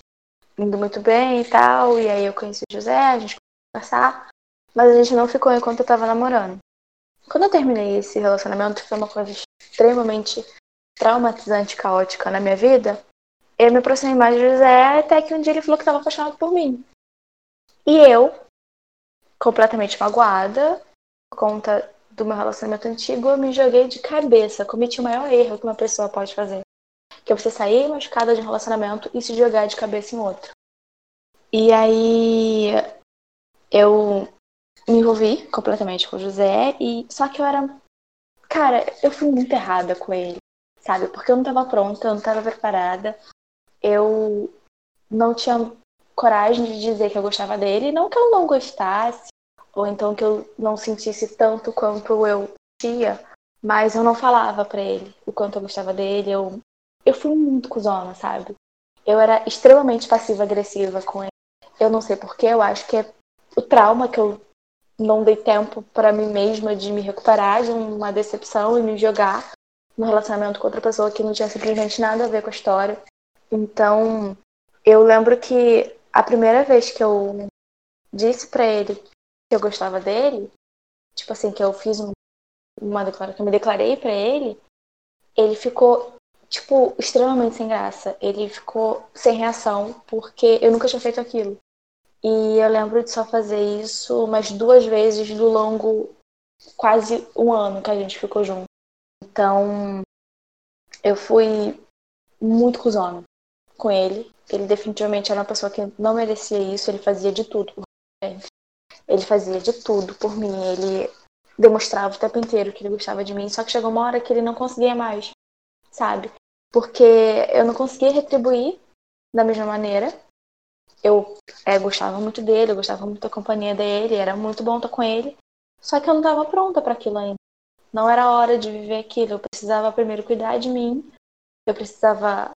indo muito bem e tal. E aí eu conheci o José, a gente conversar. Mas a gente não ficou enquanto eu tava namorando. Quando eu terminei esse relacionamento, que foi uma coisa extremamente traumatizante e caótica na minha vida, eu me aproximei mais do José até que um dia ele falou que estava apaixonado por mim. E eu, completamente magoada, conta do meu relacionamento antigo, eu me joguei de cabeça. Cometi o maior erro que uma pessoa pode fazer. Que é você sair machucada de um relacionamento e se jogar de cabeça em outro. E aí eu me envolvi completamente com o José e só que eu era cara, eu fui muito errada com ele, sabe? Porque eu não tava pronta, eu não tava preparada. Eu não tinha coragem de dizer que eu gostava dele, não que eu não gostasse, ou então que eu não sentisse tanto quanto eu tinha, mas eu não falava para ele o quanto eu gostava dele. Eu, eu fui muito cuzona, sabe? Eu era extremamente passiva-agressiva com ele. Eu não sei porquê, eu acho que é o trauma que eu não dei tempo para mim mesma de me recuperar de uma decepção e me jogar no relacionamento com outra pessoa que não tinha simplesmente nada a ver com a história. Então, eu lembro que a primeira vez que eu disse para ele que eu gostava dele, tipo assim, que eu fiz uma declaração, que eu me declarei para ele, ele ficou, tipo, extremamente sem graça. Ele ficou sem reação, porque eu nunca tinha feito aquilo. E eu lembro de só fazer isso umas duas vezes do longo quase um ano que a gente ficou junto. Então, eu fui muito cuzona com ele. Ele definitivamente era uma pessoa que não merecia isso, ele fazia de tudo. Ele fazia de tudo por mim. Ele demonstrava o tempo inteiro que ele gostava de mim. Só que chegou uma hora que ele não conseguia mais, sabe? Porque eu não conseguia retribuir da mesma maneira. Eu é, gostava muito dele, eu gostava muito da companhia dele, era muito bom estar com ele. Só que eu não estava pronta para aquilo ainda. Não era hora de viver aquilo. Eu precisava primeiro cuidar de mim. Eu precisava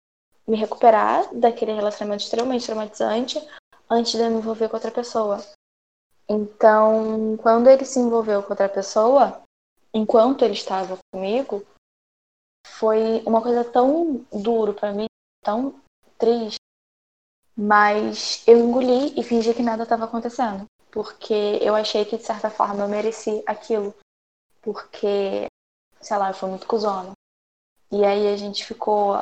me recuperar daquele relacionamento extremamente traumatizante antes de eu me envolver com outra pessoa. Então, quando ele se envolveu com outra pessoa, enquanto ele estava comigo, foi uma coisa tão duro para mim, tão triste, mas eu engoli e fingi que nada estava acontecendo, porque eu achei que de certa forma eu mereci aquilo, porque, sei lá, eu fui muito cuzona. E aí a gente ficou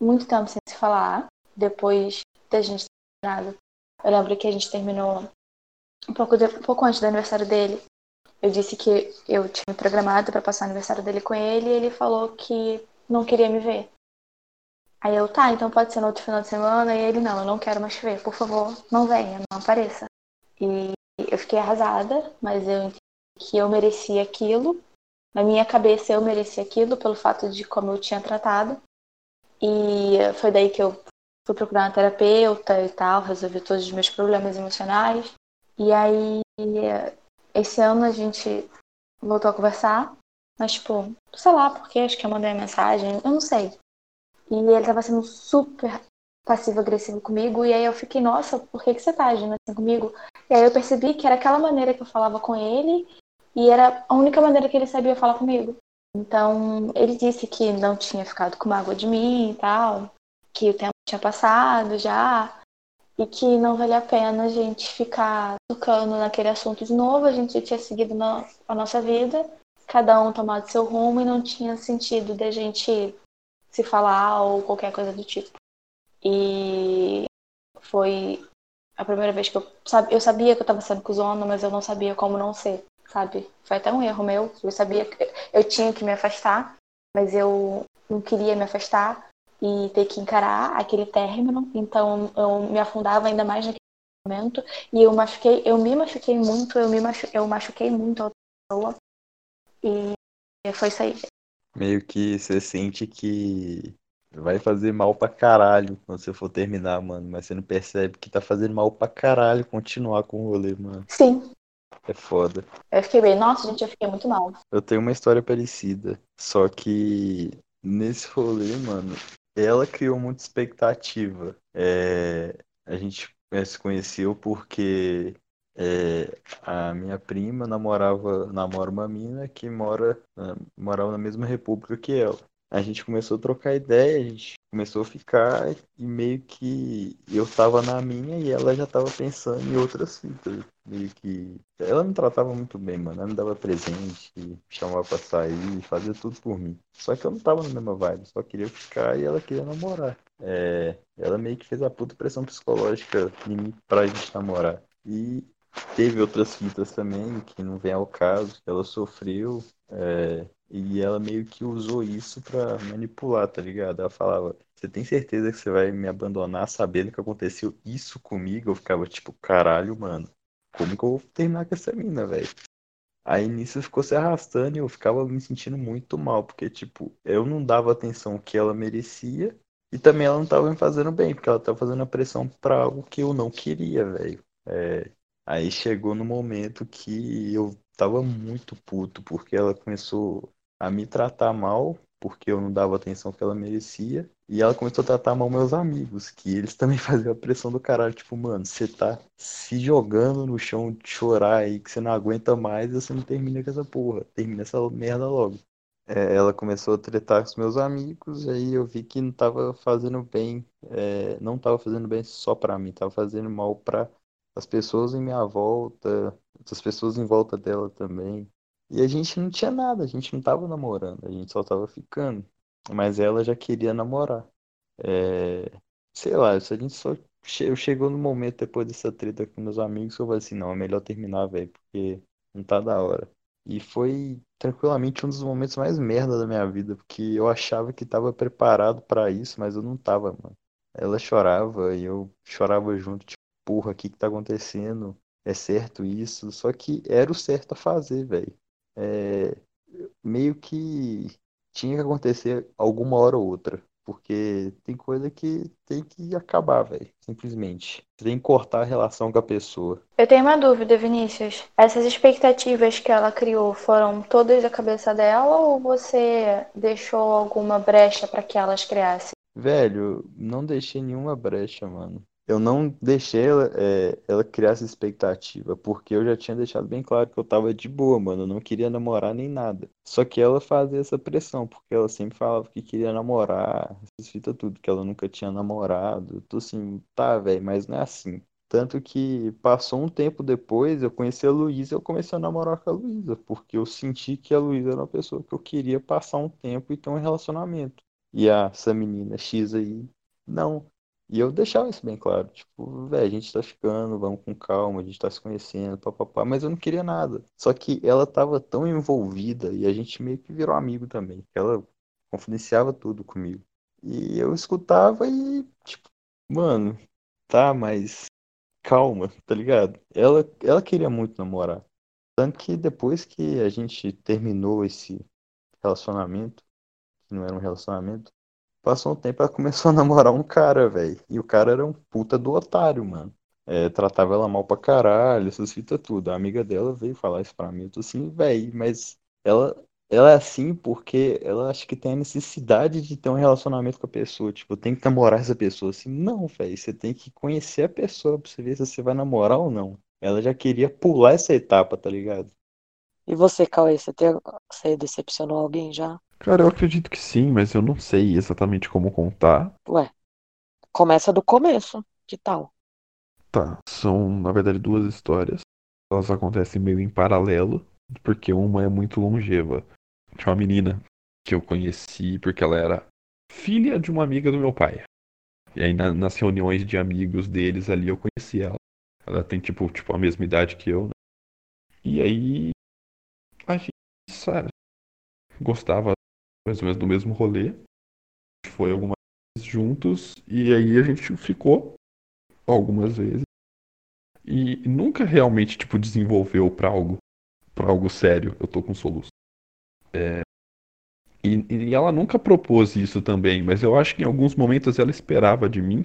muito tempo sem se falar, depois da gente ter terminado. Eu lembro que a gente terminou um pouco, de, um pouco antes do aniversário dele, eu disse que eu tinha programado para passar o aniversário dele com ele e ele falou que não queria me ver. Aí eu, tá, então pode ser no outro final de semana. E ele, não, eu não quero mais te ver, por favor, não venha, não apareça. E eu fiquei arrasada, mas eu entendi que eu merecia aquilo. Na minha cabeça eu merecia aquilo pelo fato de como eu tinha tratado. E foi daí que eu fui procurar uma terapeuta e tal, resolvi todos os meus problemas emocionais. E aí, esse ano a gente voltou a conversar, mas, tipo, sei lá porque, acho que eu mandei a mensagem, eu não sei. E ele tava sendo super passivo-agressivo comigo, e aí eu fiquei, nossa, por que, que você tá agindo assim comigo? E aí eu percebi que era aquela maneira que eu falava com ele, e era a única maneira que ele sabia falar comigo. Então, ele disse que não tinha ficado com mágoa de mim e tal, que o tempo tinha passado já, e que não valia a pena a gente ficar tocando naquele assunto de novo. A gente já tinha seguido a nossa vida, cada um tomado seu rumo e não tinha sentido da gente se falar ou qualquer coisa do tipo. E foi a primeira vez que eu, sabe, eu sabia que eu tava sendo cuzona, mas eu não sabia como não ser, sabe? Foi até um erro meu. Eu sabia que eu tinha que me afastar, mas eu não queria me afastar e ter que encarar aquele término. Então eu me afundava ainda mais naquele momento e eu machuquei, eu me machuquei muito, eu me machu, eu machuquei muito a outra pessoa. E foi isso aí. Meio que você sente que vai fazer mal pra caralho quando você for terminar, mano. Mas você não percebe que tá fazendo mal pra caralho continuar com o rolê, mano. Sim. É foda. Eu fiquei bem, nossa, gente, eu fiquei muito mal. Eu tenho uma história parecida. Só que nesse rolê, mano, ela criou muita expectativa. É, a gente se conheceu porque é, a minha prima namorava, namora uma mina que mora, morava na mesma república que ela. A gente começou a trocar ideia, a gente começou a ficar e meio que eu tava na minha e ela já tava pensando em outras fitas. Meio que. Ela me tratava muito bem, mano. Ela me dava presente, chamava pra sair, fazia tudo por mim. Só que eu não tava na mesma vibe, só queria ficar e ela queria namorar. É... Ela meio que fez a puta pressão psicológica em mim pra gente namorar. E teve outras fitas também, que não vem ao caso, ela sofreu. É, e ela meio que usou isso pra manipular, tá ligado? Ela falava: Você tem certeza que você vai me abandonar sabendo que aconteceu isso comigo? Eu ficava tipo: Caralho, mano, como que eu vou terminar com essa mina, velho? Aí nisso ficou se arrastando e eu ficava me sentindo muito mal, porque, tipo, eu não dava atenção que ela merecia e também ela não tava me fazendo bem, porque ela tava fazendo a pressão pra algo que eu não queria, velho. É... Aí chegou no momento que eu tava muito puto, porque ela começou a me tratar mal, porque eu não dava a atenção que ela merecia. E ela começou a tratar mal meus amigos, que eles também faziam a pressão do caralho. Tipo, mano, você tá se jogando no chão de chorar aí, que você não aguenta mais, você não termina com essa porra. Termina essa merda logo. É, ela começou a tretar com os meus amigos, aí eu vi que não tava fazendo bem, é, não tava fazendo bem só pra mim, tava fazendo mal pra as pessoas em minha volta, as pessoas em volta dela também. E a gente não tinha nada, a gente não tava namorando, a gente só tava ficando. Mas ela já queria namorar. É... Sei lá, a gente só che- chegou no momento depois dessa treta com meus amigos que eu falei assim, não, é melhor terminar, velho, porque não tá da hora. E foi tranquilamente um dos momentos mais merda da minha vida, porque eu achava que tava preparado pra isso, mas eu não tava, mano. Ela chorava e eu chorava junto, tipo, porra, o que que tá acontecendo? É certo isso? Só que era o certo a fazer, velho é, meio que tinha que acontecer alguma hora ou outra. Porque tem coisa que tem que acabar, velho. Simplesmente. Você tem que cortar a relação com a pessoa. Eu tenho uma dúvida, Vinícius. Essas expectativas que ela criou foram todas da cabeça dela ou você deixou alguma brecha para que elas criassem? Velho, não deixei nenhuma brecha, mano. Eu não deixei ela, é, ela criar essa expectativa, porque eu já tinha deixado bem claro que eu tava de boa, mano. Eu não queria namorar nem nada. Só que ela fazia essa pressão, porque ela sempre falava que queria namorar, essas fitas tudo, que ela nunca tinha namorado. Eu tô assim, tá, velho, mas não é assim. Tanto que passou um tempo depois, eu conheci a Luísa e eu comecei a namorar com a Luísa, porque eu senti que a Luísa era uma pessoa que eu queria passar um tempo e ter um relacionamento. E essa menina X aí, não. E eu deixava isso bem claro, tipo, velho, a gente tá ficando, vamos com calma, a gente tá se conhecendo, papapá, mas eu não queria nada. Só que ela tava tão envolvida e a gente meio que virou amigo também. Ela confidenciava tudo comigo. E eu escutava e, tipo, mano, tá, mas calma, tá ligado? Ela, ela queria muito namorar. Tanto que depois que a gente terminou esse relacionamento, que não era um relacionamento, Passou um tempo, ela começou a namorar um cara, velho. E o cara era um puta do otário, mano. É, tratava ela mal pra caralho, essas fitas tudo. A amiga dela veio falar isso pra mim. Eu tô assim, velho, mas ela, ela é assim porque ela acha que tem a necessidade de ter um relacionamento com a pessoa. Tipo, tem que namorar essa pessoa. Assim, não, velho. Você tem que conhecer a pessoa pra você ver se você vai namorar ou não. Ela já queria pular essa etapa, tá ligado? E você, Cauê, você, tem... você decepcionou alguém já? Cara, eu acredito que sim, mas eu não sei exatamente como contar. Ué, começa do começo. Que tal? Tá, são na verdade duas histórias. Elas acontecem meio em paralelo, porque uma é muito longeva. Tinha uma menina que eu conheci porque ela era filha de uma amiga do meu pai. E aí na, nas reuniões de amigos deles ali eu conheci ela. Ela tem, tipo, tipo, a mesma idade que eu, né? E aí, a gente, sabe, gostava mais ou menos do mesmo rolê. Foi algumas vezes juntos, e aí a gente ficou algumas vezes. E nunca realmente, tipo, desenvolveu pra algo, pra algo sério. Eu tô com soluço. É, e, e ela nunca propôs isso também, mas eu acho que em alguns momentos ela esperava de mim.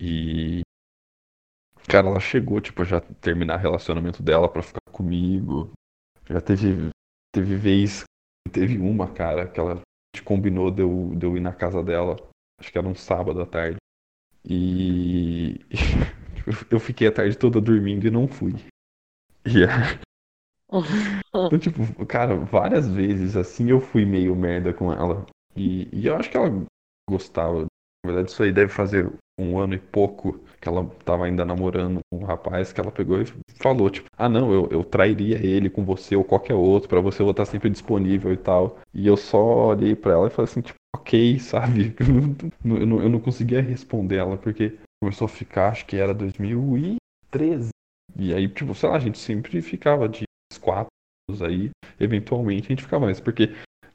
E. Cara, ela chegou, tipo, já terminar relacionamento dela pra ficar comigo. Já teve. Teve vez. Teve uma, cara, que ela combinou de eu, de eu ir na casa dela. Acho que era um sábado à tarde. E. eu fiquei a tarde toda dormindo e não fui. E então, tipo, cara, várias vezes assim eu fui meio merda com ela. E, e eu acho que ela gostava. Na verdade, isso aí deve fazer um ano e pouco que ela tava ainda namorando um rapaz que ela pegou e falou, tipo, ah não, eu, eu trairia ele com você ou qualquer outro, para você eu vou estar sempre disponível e tal. E eu só olhei para ela e falei assim, tipo, ok, sabe? Eu não, eu não conseguia responder ela, porque começou a ficar, acho que era 2013. E aí, tipo, sei lá, a gente sempre ficava de quatro anos aí, eventualmente a gente ficava mais, porque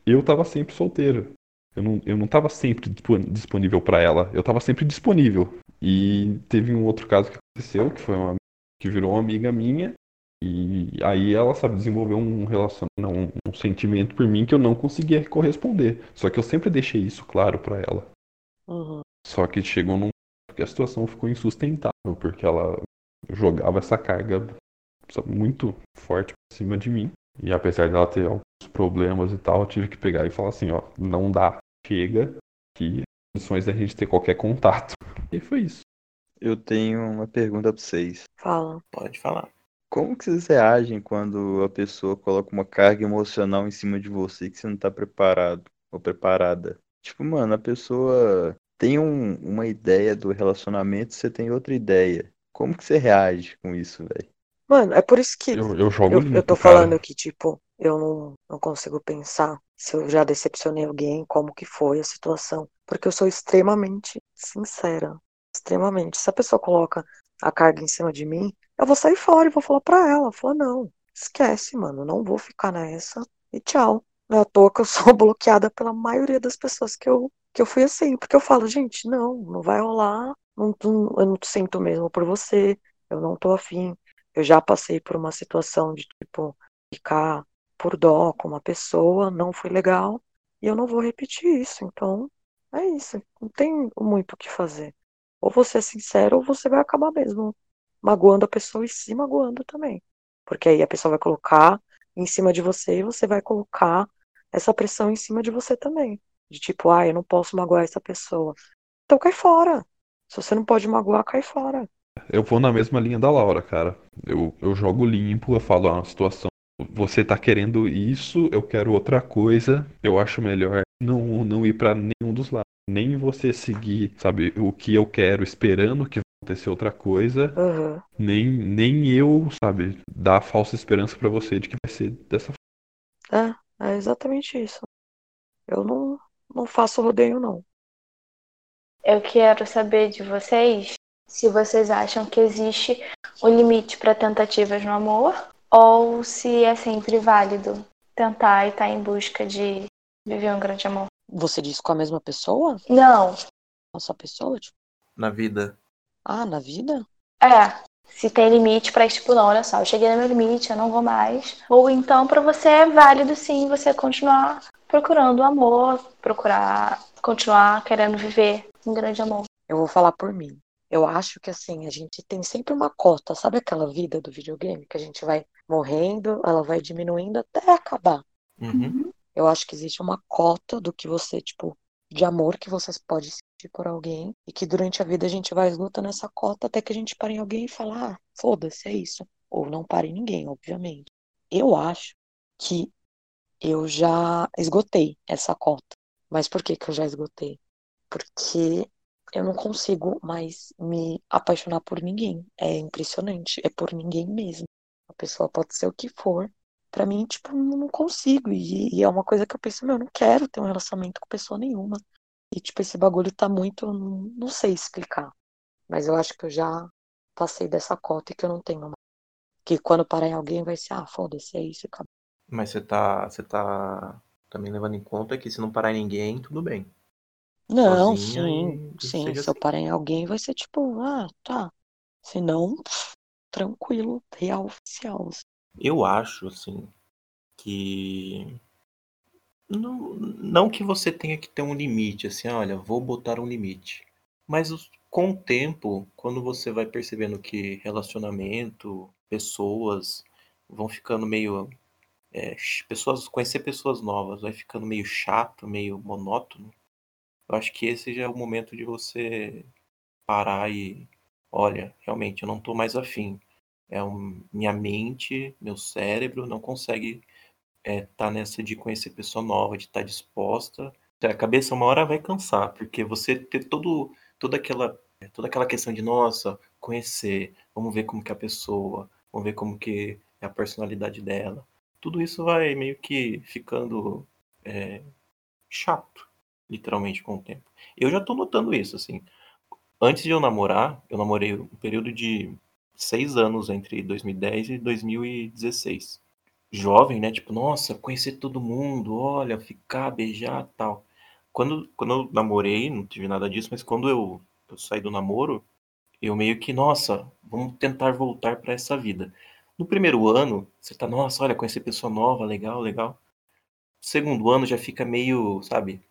eu tava sempre solteiro. Eu não, eu não tava sempre disponível para ela, eu tava sempre disponível. E teve um outro caso que aconteceu, que foi uma que virou uma amiga minha, e aí ela, sabe, desenvolveu um relacionamento, um, um sentimento por mim que eu não conseguia corresponder. Só que eu sempre deixei isso claro para ela. Uhum. Só que chegou num que a situação ficou insustentável, porque ela jogava essa carga muito forte por cima de mim. E apesar dela ter alguns problemas e tal, eu tive que pegar e falar assim, ó, não dá, chega, que condições da gente ter qualquer contato. E foi isso. Eu tenho uma pergunta pra vocês. Fala. Pode falar. Como que vocês reagem quando a pessoa coloca uma carga emocional em cima de você que você não tá preparado ou preparada? Tipo, mano, a pessoa tem um, uma ideia do relacionamento, você tem outra ideia. Como que você reage com isso, velho? Mano, é por isso que Eu, eu jogo eu, limpo, eu tô cara. falando que, tipo, eu não, não consigo pensar se eu já decepcionei alguém, como que foi a situação. Porque eu sou extremamente sincera. Extremamente. Se a pessoa coloca a carga em cima de mim, eu vou sair fora e vou falar pra ela. Falar, não, esquece, mano, não vou ficar nessa. E tchau. Não é à toa que eu sou bloqueada pela maioria das pessoas que eu, que eu fui assim. Porque eu falo, gente, não, não vai rolar. Não, não- eu não sinto mesmo por você. Eu não tô afim. Eu já passei por uma situação de, tipo, ficar por dó com uma pessoa, não foi legal, e eu não vou repetir isso. Então, é isso. Não tem muito o que fazer. Ou você é sincero, ou você vai acabar mesmo magoando a pessoa e se magoando também. Porque aí a pessoa vai colocar em cima de você e você vai colocar essa pressão em cima de você também. De tipo, ah, eu não posso magoar essa pessoa. Então cai fora. Se você não pode magoar, cai fora. Eu vou na mesma linha da Laura, cara. Eu, eu jogo limpo, eu falo, ah, a situação. Você tá querendo isso, eu quero outra coisa. Eu acho melhor não, não ir pra nenhum dos lados. Nem você seguir, sabe, o que eu quero, esperando que vai acontecer outra coisa. Aham. Nem, nem eu, sabe, dar a falsa esperança pra você de que vai ser dessa É, é exatamente isso. Eu não, não faço rodeio, não. Eu quero saber de vocês se vocês acham que existe um limite para tentativas no amor ou se é sempre válido tentar e estar em busca de viver um grande amor. Você disse com a mesma pessoa? Não, Nossa pessoa? Tipo, Na vida. ah, na vida? é. Se tem limite para tipo, não, olha só, eu cheguei no meu limite, eu não vou mais. Ou então para você é válido sim você continuar procurando o amor, procurar continuar querendo viver um grande amor. Eu vou falar por mim. Eu acho que assim, a gente tem sempre uma cota. Sabe aquela vida do videogame que a gente vai morrendo, ela vai diminuindo até acabar? Uhum. Eu acho que existe uma cota do que você, tipo, de amor que você pode sentir por alguém e que durante a vida a gente vai esgotando essa cota até que a gente para em alguém e fala, ah, foda-se, é isso. Ou não para em ninguém, obviamente. Eu acho que eu já esgotei essa cota. Mas por que que eu já esgotei? Porque eu não consigo mais me apaixonar por ninguém. É impressionante, é por ninguém mesmo. A pessoa pode ser o que for. Pra mim, tipo, não consigo. E, e é uma coisa que eu penso, meu, eu não quero ter um relacionamento com pessoa nenhuma. E, tipo, esse bagulho tá muito. Não, não sei explicar. Mas eu acho que eu já passei dessa cota e que eu não tenho mais. Que quando parar em alguém vai ser, ah, foda-se, é isso, acabou. Mas você tá, você tá também levando em conta que se não parar em ninguém, tudo bem. Não, sim, e sim. seja Se eu assim. parar em alguém, vai ser tipo, ah, tá. Se não, pff, tranquilo, real oficial. Eu acho, assim, que. Não, não que você tenha que ter um limite, assim, olha, vou botar um limite. Mas com o tempo, quando você vai percebendo que relacionamento, pessoas vão ficando meio. é, pessoas, conhecer pessoas novas vai ficando meio chato, meio monótono. Eu acho que esse já é o momento de você parar e. Olha, realmente, eu não tô mais afim. É um, minha mente, meu cérebro não consegue é, tá nessa de conhecer pessoa nova, de estar disposta. A cabeça uma hora vai cansar, porque você ter todo, toda aquela toda aquela questão de nossa, conhecer, vamos ver como que é a pessoa, vamos ver como que é a personalidade dela. Tudo isso vai meio que ficando é, chato, literalmente, com o tempo. Eu já tô notando isso, assim. Antes de eu namorar, eu namorei um período de seis anos entre 2010 e 2016 jovem, né? Tipo, nossa, conhecer todo mundo, olha, ficar, beijar, tal. Quando, quando eu namorei, não tive nada disso, mas quando eu, eu saí do namoro, eu meio que, nossa, vamos tentar voltar para essa vida. No primeiro ano, você tá, nossa, olha, conhecer pessoa nova, legal, legal. Segundo ano já fica meio, sabe,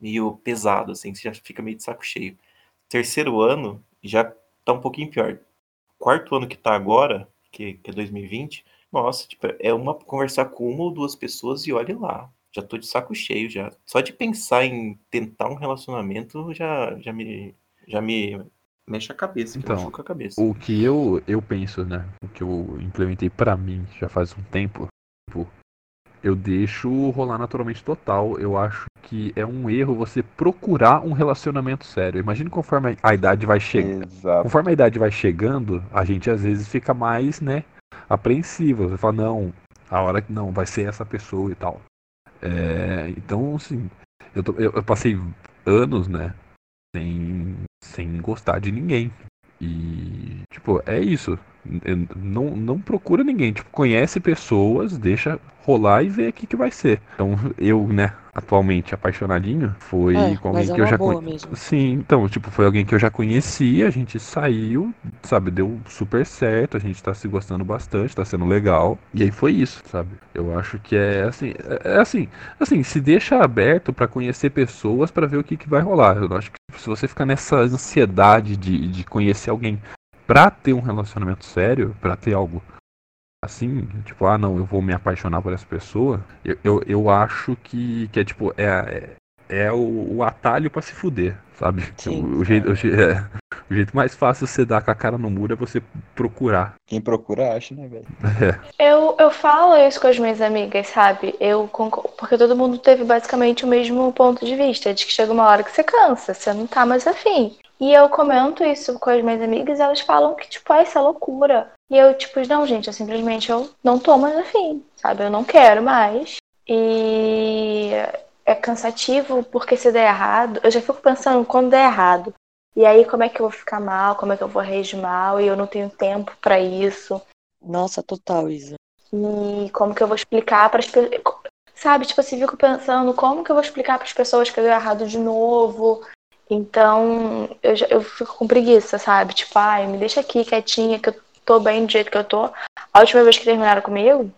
meio pesado, assim, você já fica meio de saco cheio. Terceiro ano já tá um pouquinho pior. Quarto ano que tá agora, que, que é 2020, nossa, tipo, é uma conversar com uma ou duas pessoas e olhe lá. Já tô de saco cheio já. Só de pensar em tentar um relacionamento já, já me já me mexe a cabeça, que Então, a cabeça. O que eu, eu penso, né? O que eu implementei pra mim já faz um tempo, tipo, eu deixo rolar naturalmente total. Eu acho que é um erro você procurar um relacionamento sério. Imagina conforme a idade vai chegando. Conforme a idade vai chegando, a gente às vezes fica mais, né, apreensivo. Você fala, não, a hora que não, vai ser essa pessoa e tal. É, então, assim, eu, tô- eu- eu passei anos, né, sem, sem gostar de ninguém. E, tipo, é isso. N- Não, não procura ninguém. Tipo, conhece pessoas, deixa rolar e vê o que, que vai ser. Então, eu, né, atualmente apaixonadinho, foi É, com alguém é que eu já boa conhe- mesmo. Sim, então, tipo, foi alguém que eu já conhecia, a gente saiu, sabe, deu super certo, a gente tá se gostando bastante, tá sendo legal. E aí foi isso, sabe? Eu acho que é assim, é é assim, assim, se deixa aberto pra conhecer pessoas pra ver o que, que vai rolar. Eu acho que se você ficar nessa ansiedade de, de conhecer alguém pra ter um relacionamento sério, pra ter algo assim, tipo, ah não, eu vou me apaixonar por essa pessoa, eu, eu, eu acho que, que é tipo, é, é, é o, o atalho pra se fuder, sabe? Sim. O, o jeito, o, é, o jeito mais fácil de você dar com a cara no muro é você procurar. Quem procura acha, né, velho? Eu, eu falo isso com as minhas amigas, sabe? Eu concordo, porque todo mundo teve basicamente o mesmo ponto de vista, de que chega uma hora que você cansa, você não tá mais afim. E eu comento isso com as minhas amigas e elas falam que, tipo, ah, isso é loucura. E eu, tipo, não, gente, eu simplesmente eu não tô mais afim, sabe? Eu não quero mais. E é cansativo porque se der errado, eu já fico pensando quando der errado. E aí, como é que eu vou ficar mal? Como é que eu vou reagir mal? E eu não tenho tempo pra isso. Nossa, total, Isa. E como que eu vou explicar para as pessoas. Sabe, tipo assim, fico pensando como que eu vou explicar para as pessoas que eu dei errado de novo. Então, eu, já- eu fico com preguiça, sabe? Tipo, ai, me deixa aqui quietinha, que eu tô bem do jeito que eu tô. A última vez que terminaram comigo,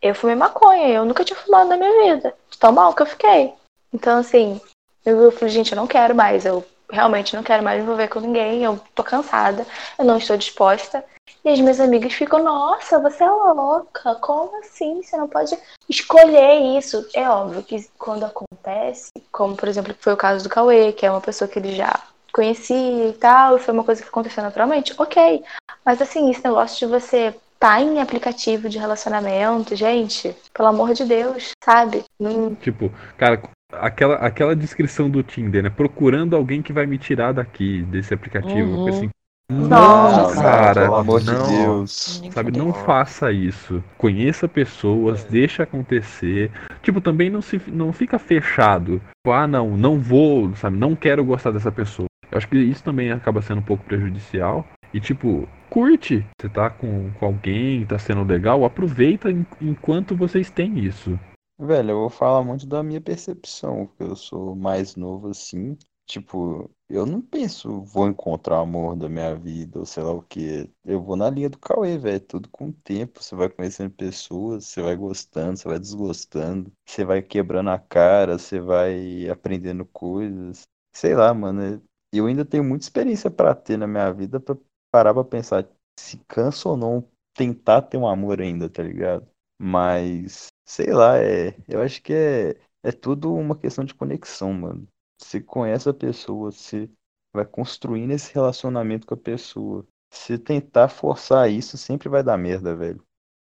eu fumei maconha. Eu nunca tinha fumado na minha vida. De tão mal que eu fiquei. Então, assim, eu, falei, gente, eu não quero mais. Eu realmente não quero mais me envolver com ninguém. Eu tô cansada. Eu não estou disposta. E as minhas amigas ficam, nossa, você é louca, como assim? Você não pode escolher isso. É óbvio que quando acontece, como por exemplo que foi o caso do Cauê, que é uma pessoa que ele já conhecia e tal, e foi uma coisa que aconteceu naturalmente, ok. Mas assim, esse negócio de você tá em aplicativo de relacionamento, gente, pelo amor de Deus, sabe? Não, Tipo, cara, aquela, aquela descrição do Tinder, né? Procurando alguém que vai me tirar daqui, desse aplicativo. Uhum. Assim, Nossa, não, cara, pelo amor não. de Deus. Sabe, não faça isso. Conheça pessoas, deixa acontecer. Tipo, também não se não fica fechado. Tipo, ah, não, não vou, sabe, não quero gostar dessa pessoa. Eu acho que isso também acaba sendo um pouco prejudicial. E tipo, curte. Você tá com, com alguém, tá sendo legal, aproveita en- enquanto vocês têm isso. Velho, eu vou falar muito da minha percepção, porque eu sou mais novo assim. Tipo, eu não penso, vou encontrar o amor da minha vida, ou sei lá o quê. Eu vou na linha do Cauê, velho. Tudo com o tempo. Você vai conhecendo pessoas, você vai gostando, você vai desgostando, você vai quebrando a cara, você vai aprendendo coisas. Sei lá, mano. é- Eu ainda tenho muita experiência pra ter na minha vida pra parar pra pensar se cansa ou não tentar ter um amor ainda, tá ligado? Mas, sei lá, é, eu acho que é, é tudo uma questão de conexão, mano. Você conhece a pessoa, você vai construindo esse relacionamento com a pessoa. Se tentar forçar isso, sempre vai dar merda, velho.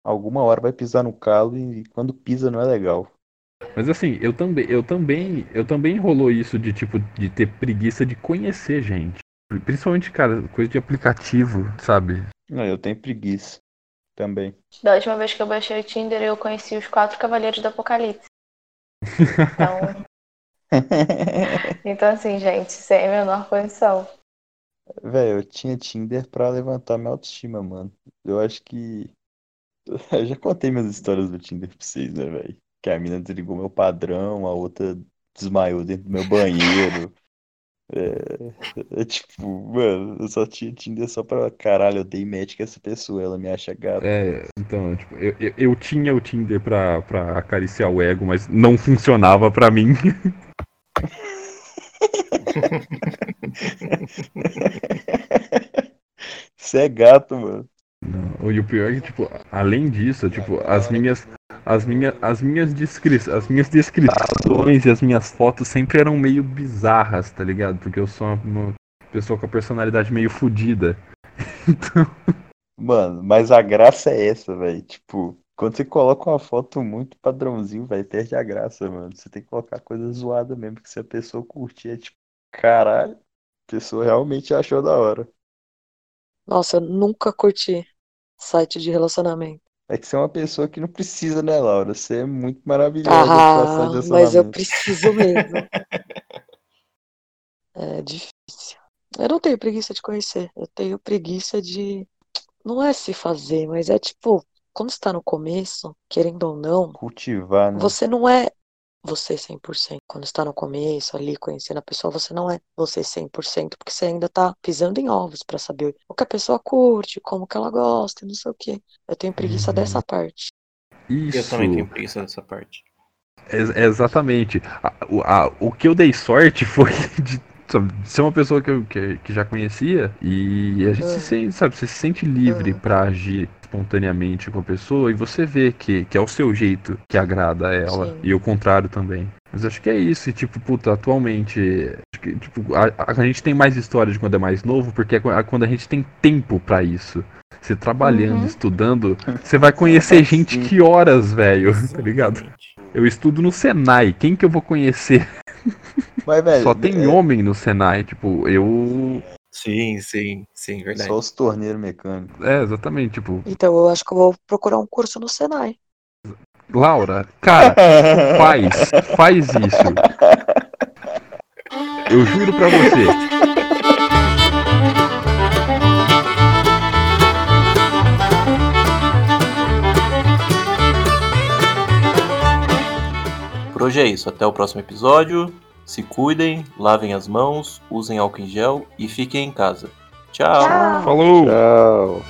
Alguma hora vai pisar no calo e quando pisa não é legal. Mas assim, eu também, eu também, eu também rolou isso de tipo de ter preguiça de conhecer gente. Principalmente, cara, coisa de aplicativo, sabe? Não, eu tenho preguiça também. Da última vez que eu baixei o Tinder, eu conheci os quatro cavaleiros do Apocalipse. Então, então assim, gente, sem a menor condição. Velho, eu tinha Tinder pra levantar minha autoestima, mano. Eu acho que. Eu já contei minhas histórias do Tinder pra vocês, né, velho? Que a mina desligou meu padrão, a outra desmaiou dentro do meu banheiro. É, é tipo, mano, eu só tinha Tinder só pra caralho, eu dei match com essa pessoa, ela me acha gata. É, então, tipo, eu, eu, eu tinha o Tinder pra, pra acariciar o ego, mas não funcionava pra mim. Você é gato, mano. Não, E o pior é que, tipo, além disso, tipo, as minhas. As, minha, as, minhas descri as minhas descrições e as minhas fotos sempre eram meio bizarras, tá ligado? Porque eu sou uma, uma pessoa com a personalidade meio fodida. Então, Mano, mas a graça é essa, velho. Tipo, quando você coloca uma foto muito padrãozinho, vai perde a graça, mano. Você tem que colocar coisa zoada mesmo, porque se a pessoa curtir, é tipo, caralho, a pessoa realmente achou da hora. Nossa, eu nunca curti site de relacionamento. É que você é uma pessoa que não precisa, né, Laura? Você é muito maravilhosa pra site de Ah, mas eu relacionamento. preciso mesmo. É difícil. Eu não tenho preguiça de conhecer. Eu tenho preguiça de. Não é se fazer, mas é tipo, quando você tá no começo, querendo ou não, Cultivar, né? você não é você 100%. Quando está no começo, ali, conhecendo a pessoa, você não é você 100%, porque você ainda tá pisando em ovos pra saber o que a pessoa curte, como que ela gosta, e não sei o quê. Eu tenho preguiça Uhum. dessa parte. isso. Eu também tenho preguiça dessa parte. Ex- exatamente. A- o- a- o que eu dei sorte foi de, ser uma pessoa que, eu, que, que já conhecia e a gente se Ah. sente, sabe, você se sente livre Ah. pra agir espontaneamente com a pessoa e você vê que, que é o seu jeito que agrada a ela Sim. e o contrário também. Mas acho que é isso, e tipo, puta, atualmente, acho que, tipo, a, a gente tem mais história de quando é mais novo, porque é qu- quando a gente tem tempo pra isso. Você trabalhando, Uhum. estudando, você vai conhecer gente Sim. que horas, velho, tá ligado? Eu estudo no Senai, quem que eu vou conhecer? Mas, velho, Só tem é homem no Senai, tipo, eu. Sim, sim, sim, verdade. só os torneiros mecânicos. É, exatamente, tipo, Então eu acho que eu vou procurar um curso no Senai. Laura, cara, faz, faz isso. Eu juro pra você. Por hoje é isso. Até o próximo episódio. Se cuidem, lavem as mãos, usem álcool em gel e fiquem em casa. Tchau. Tchau. Falou. Tchau.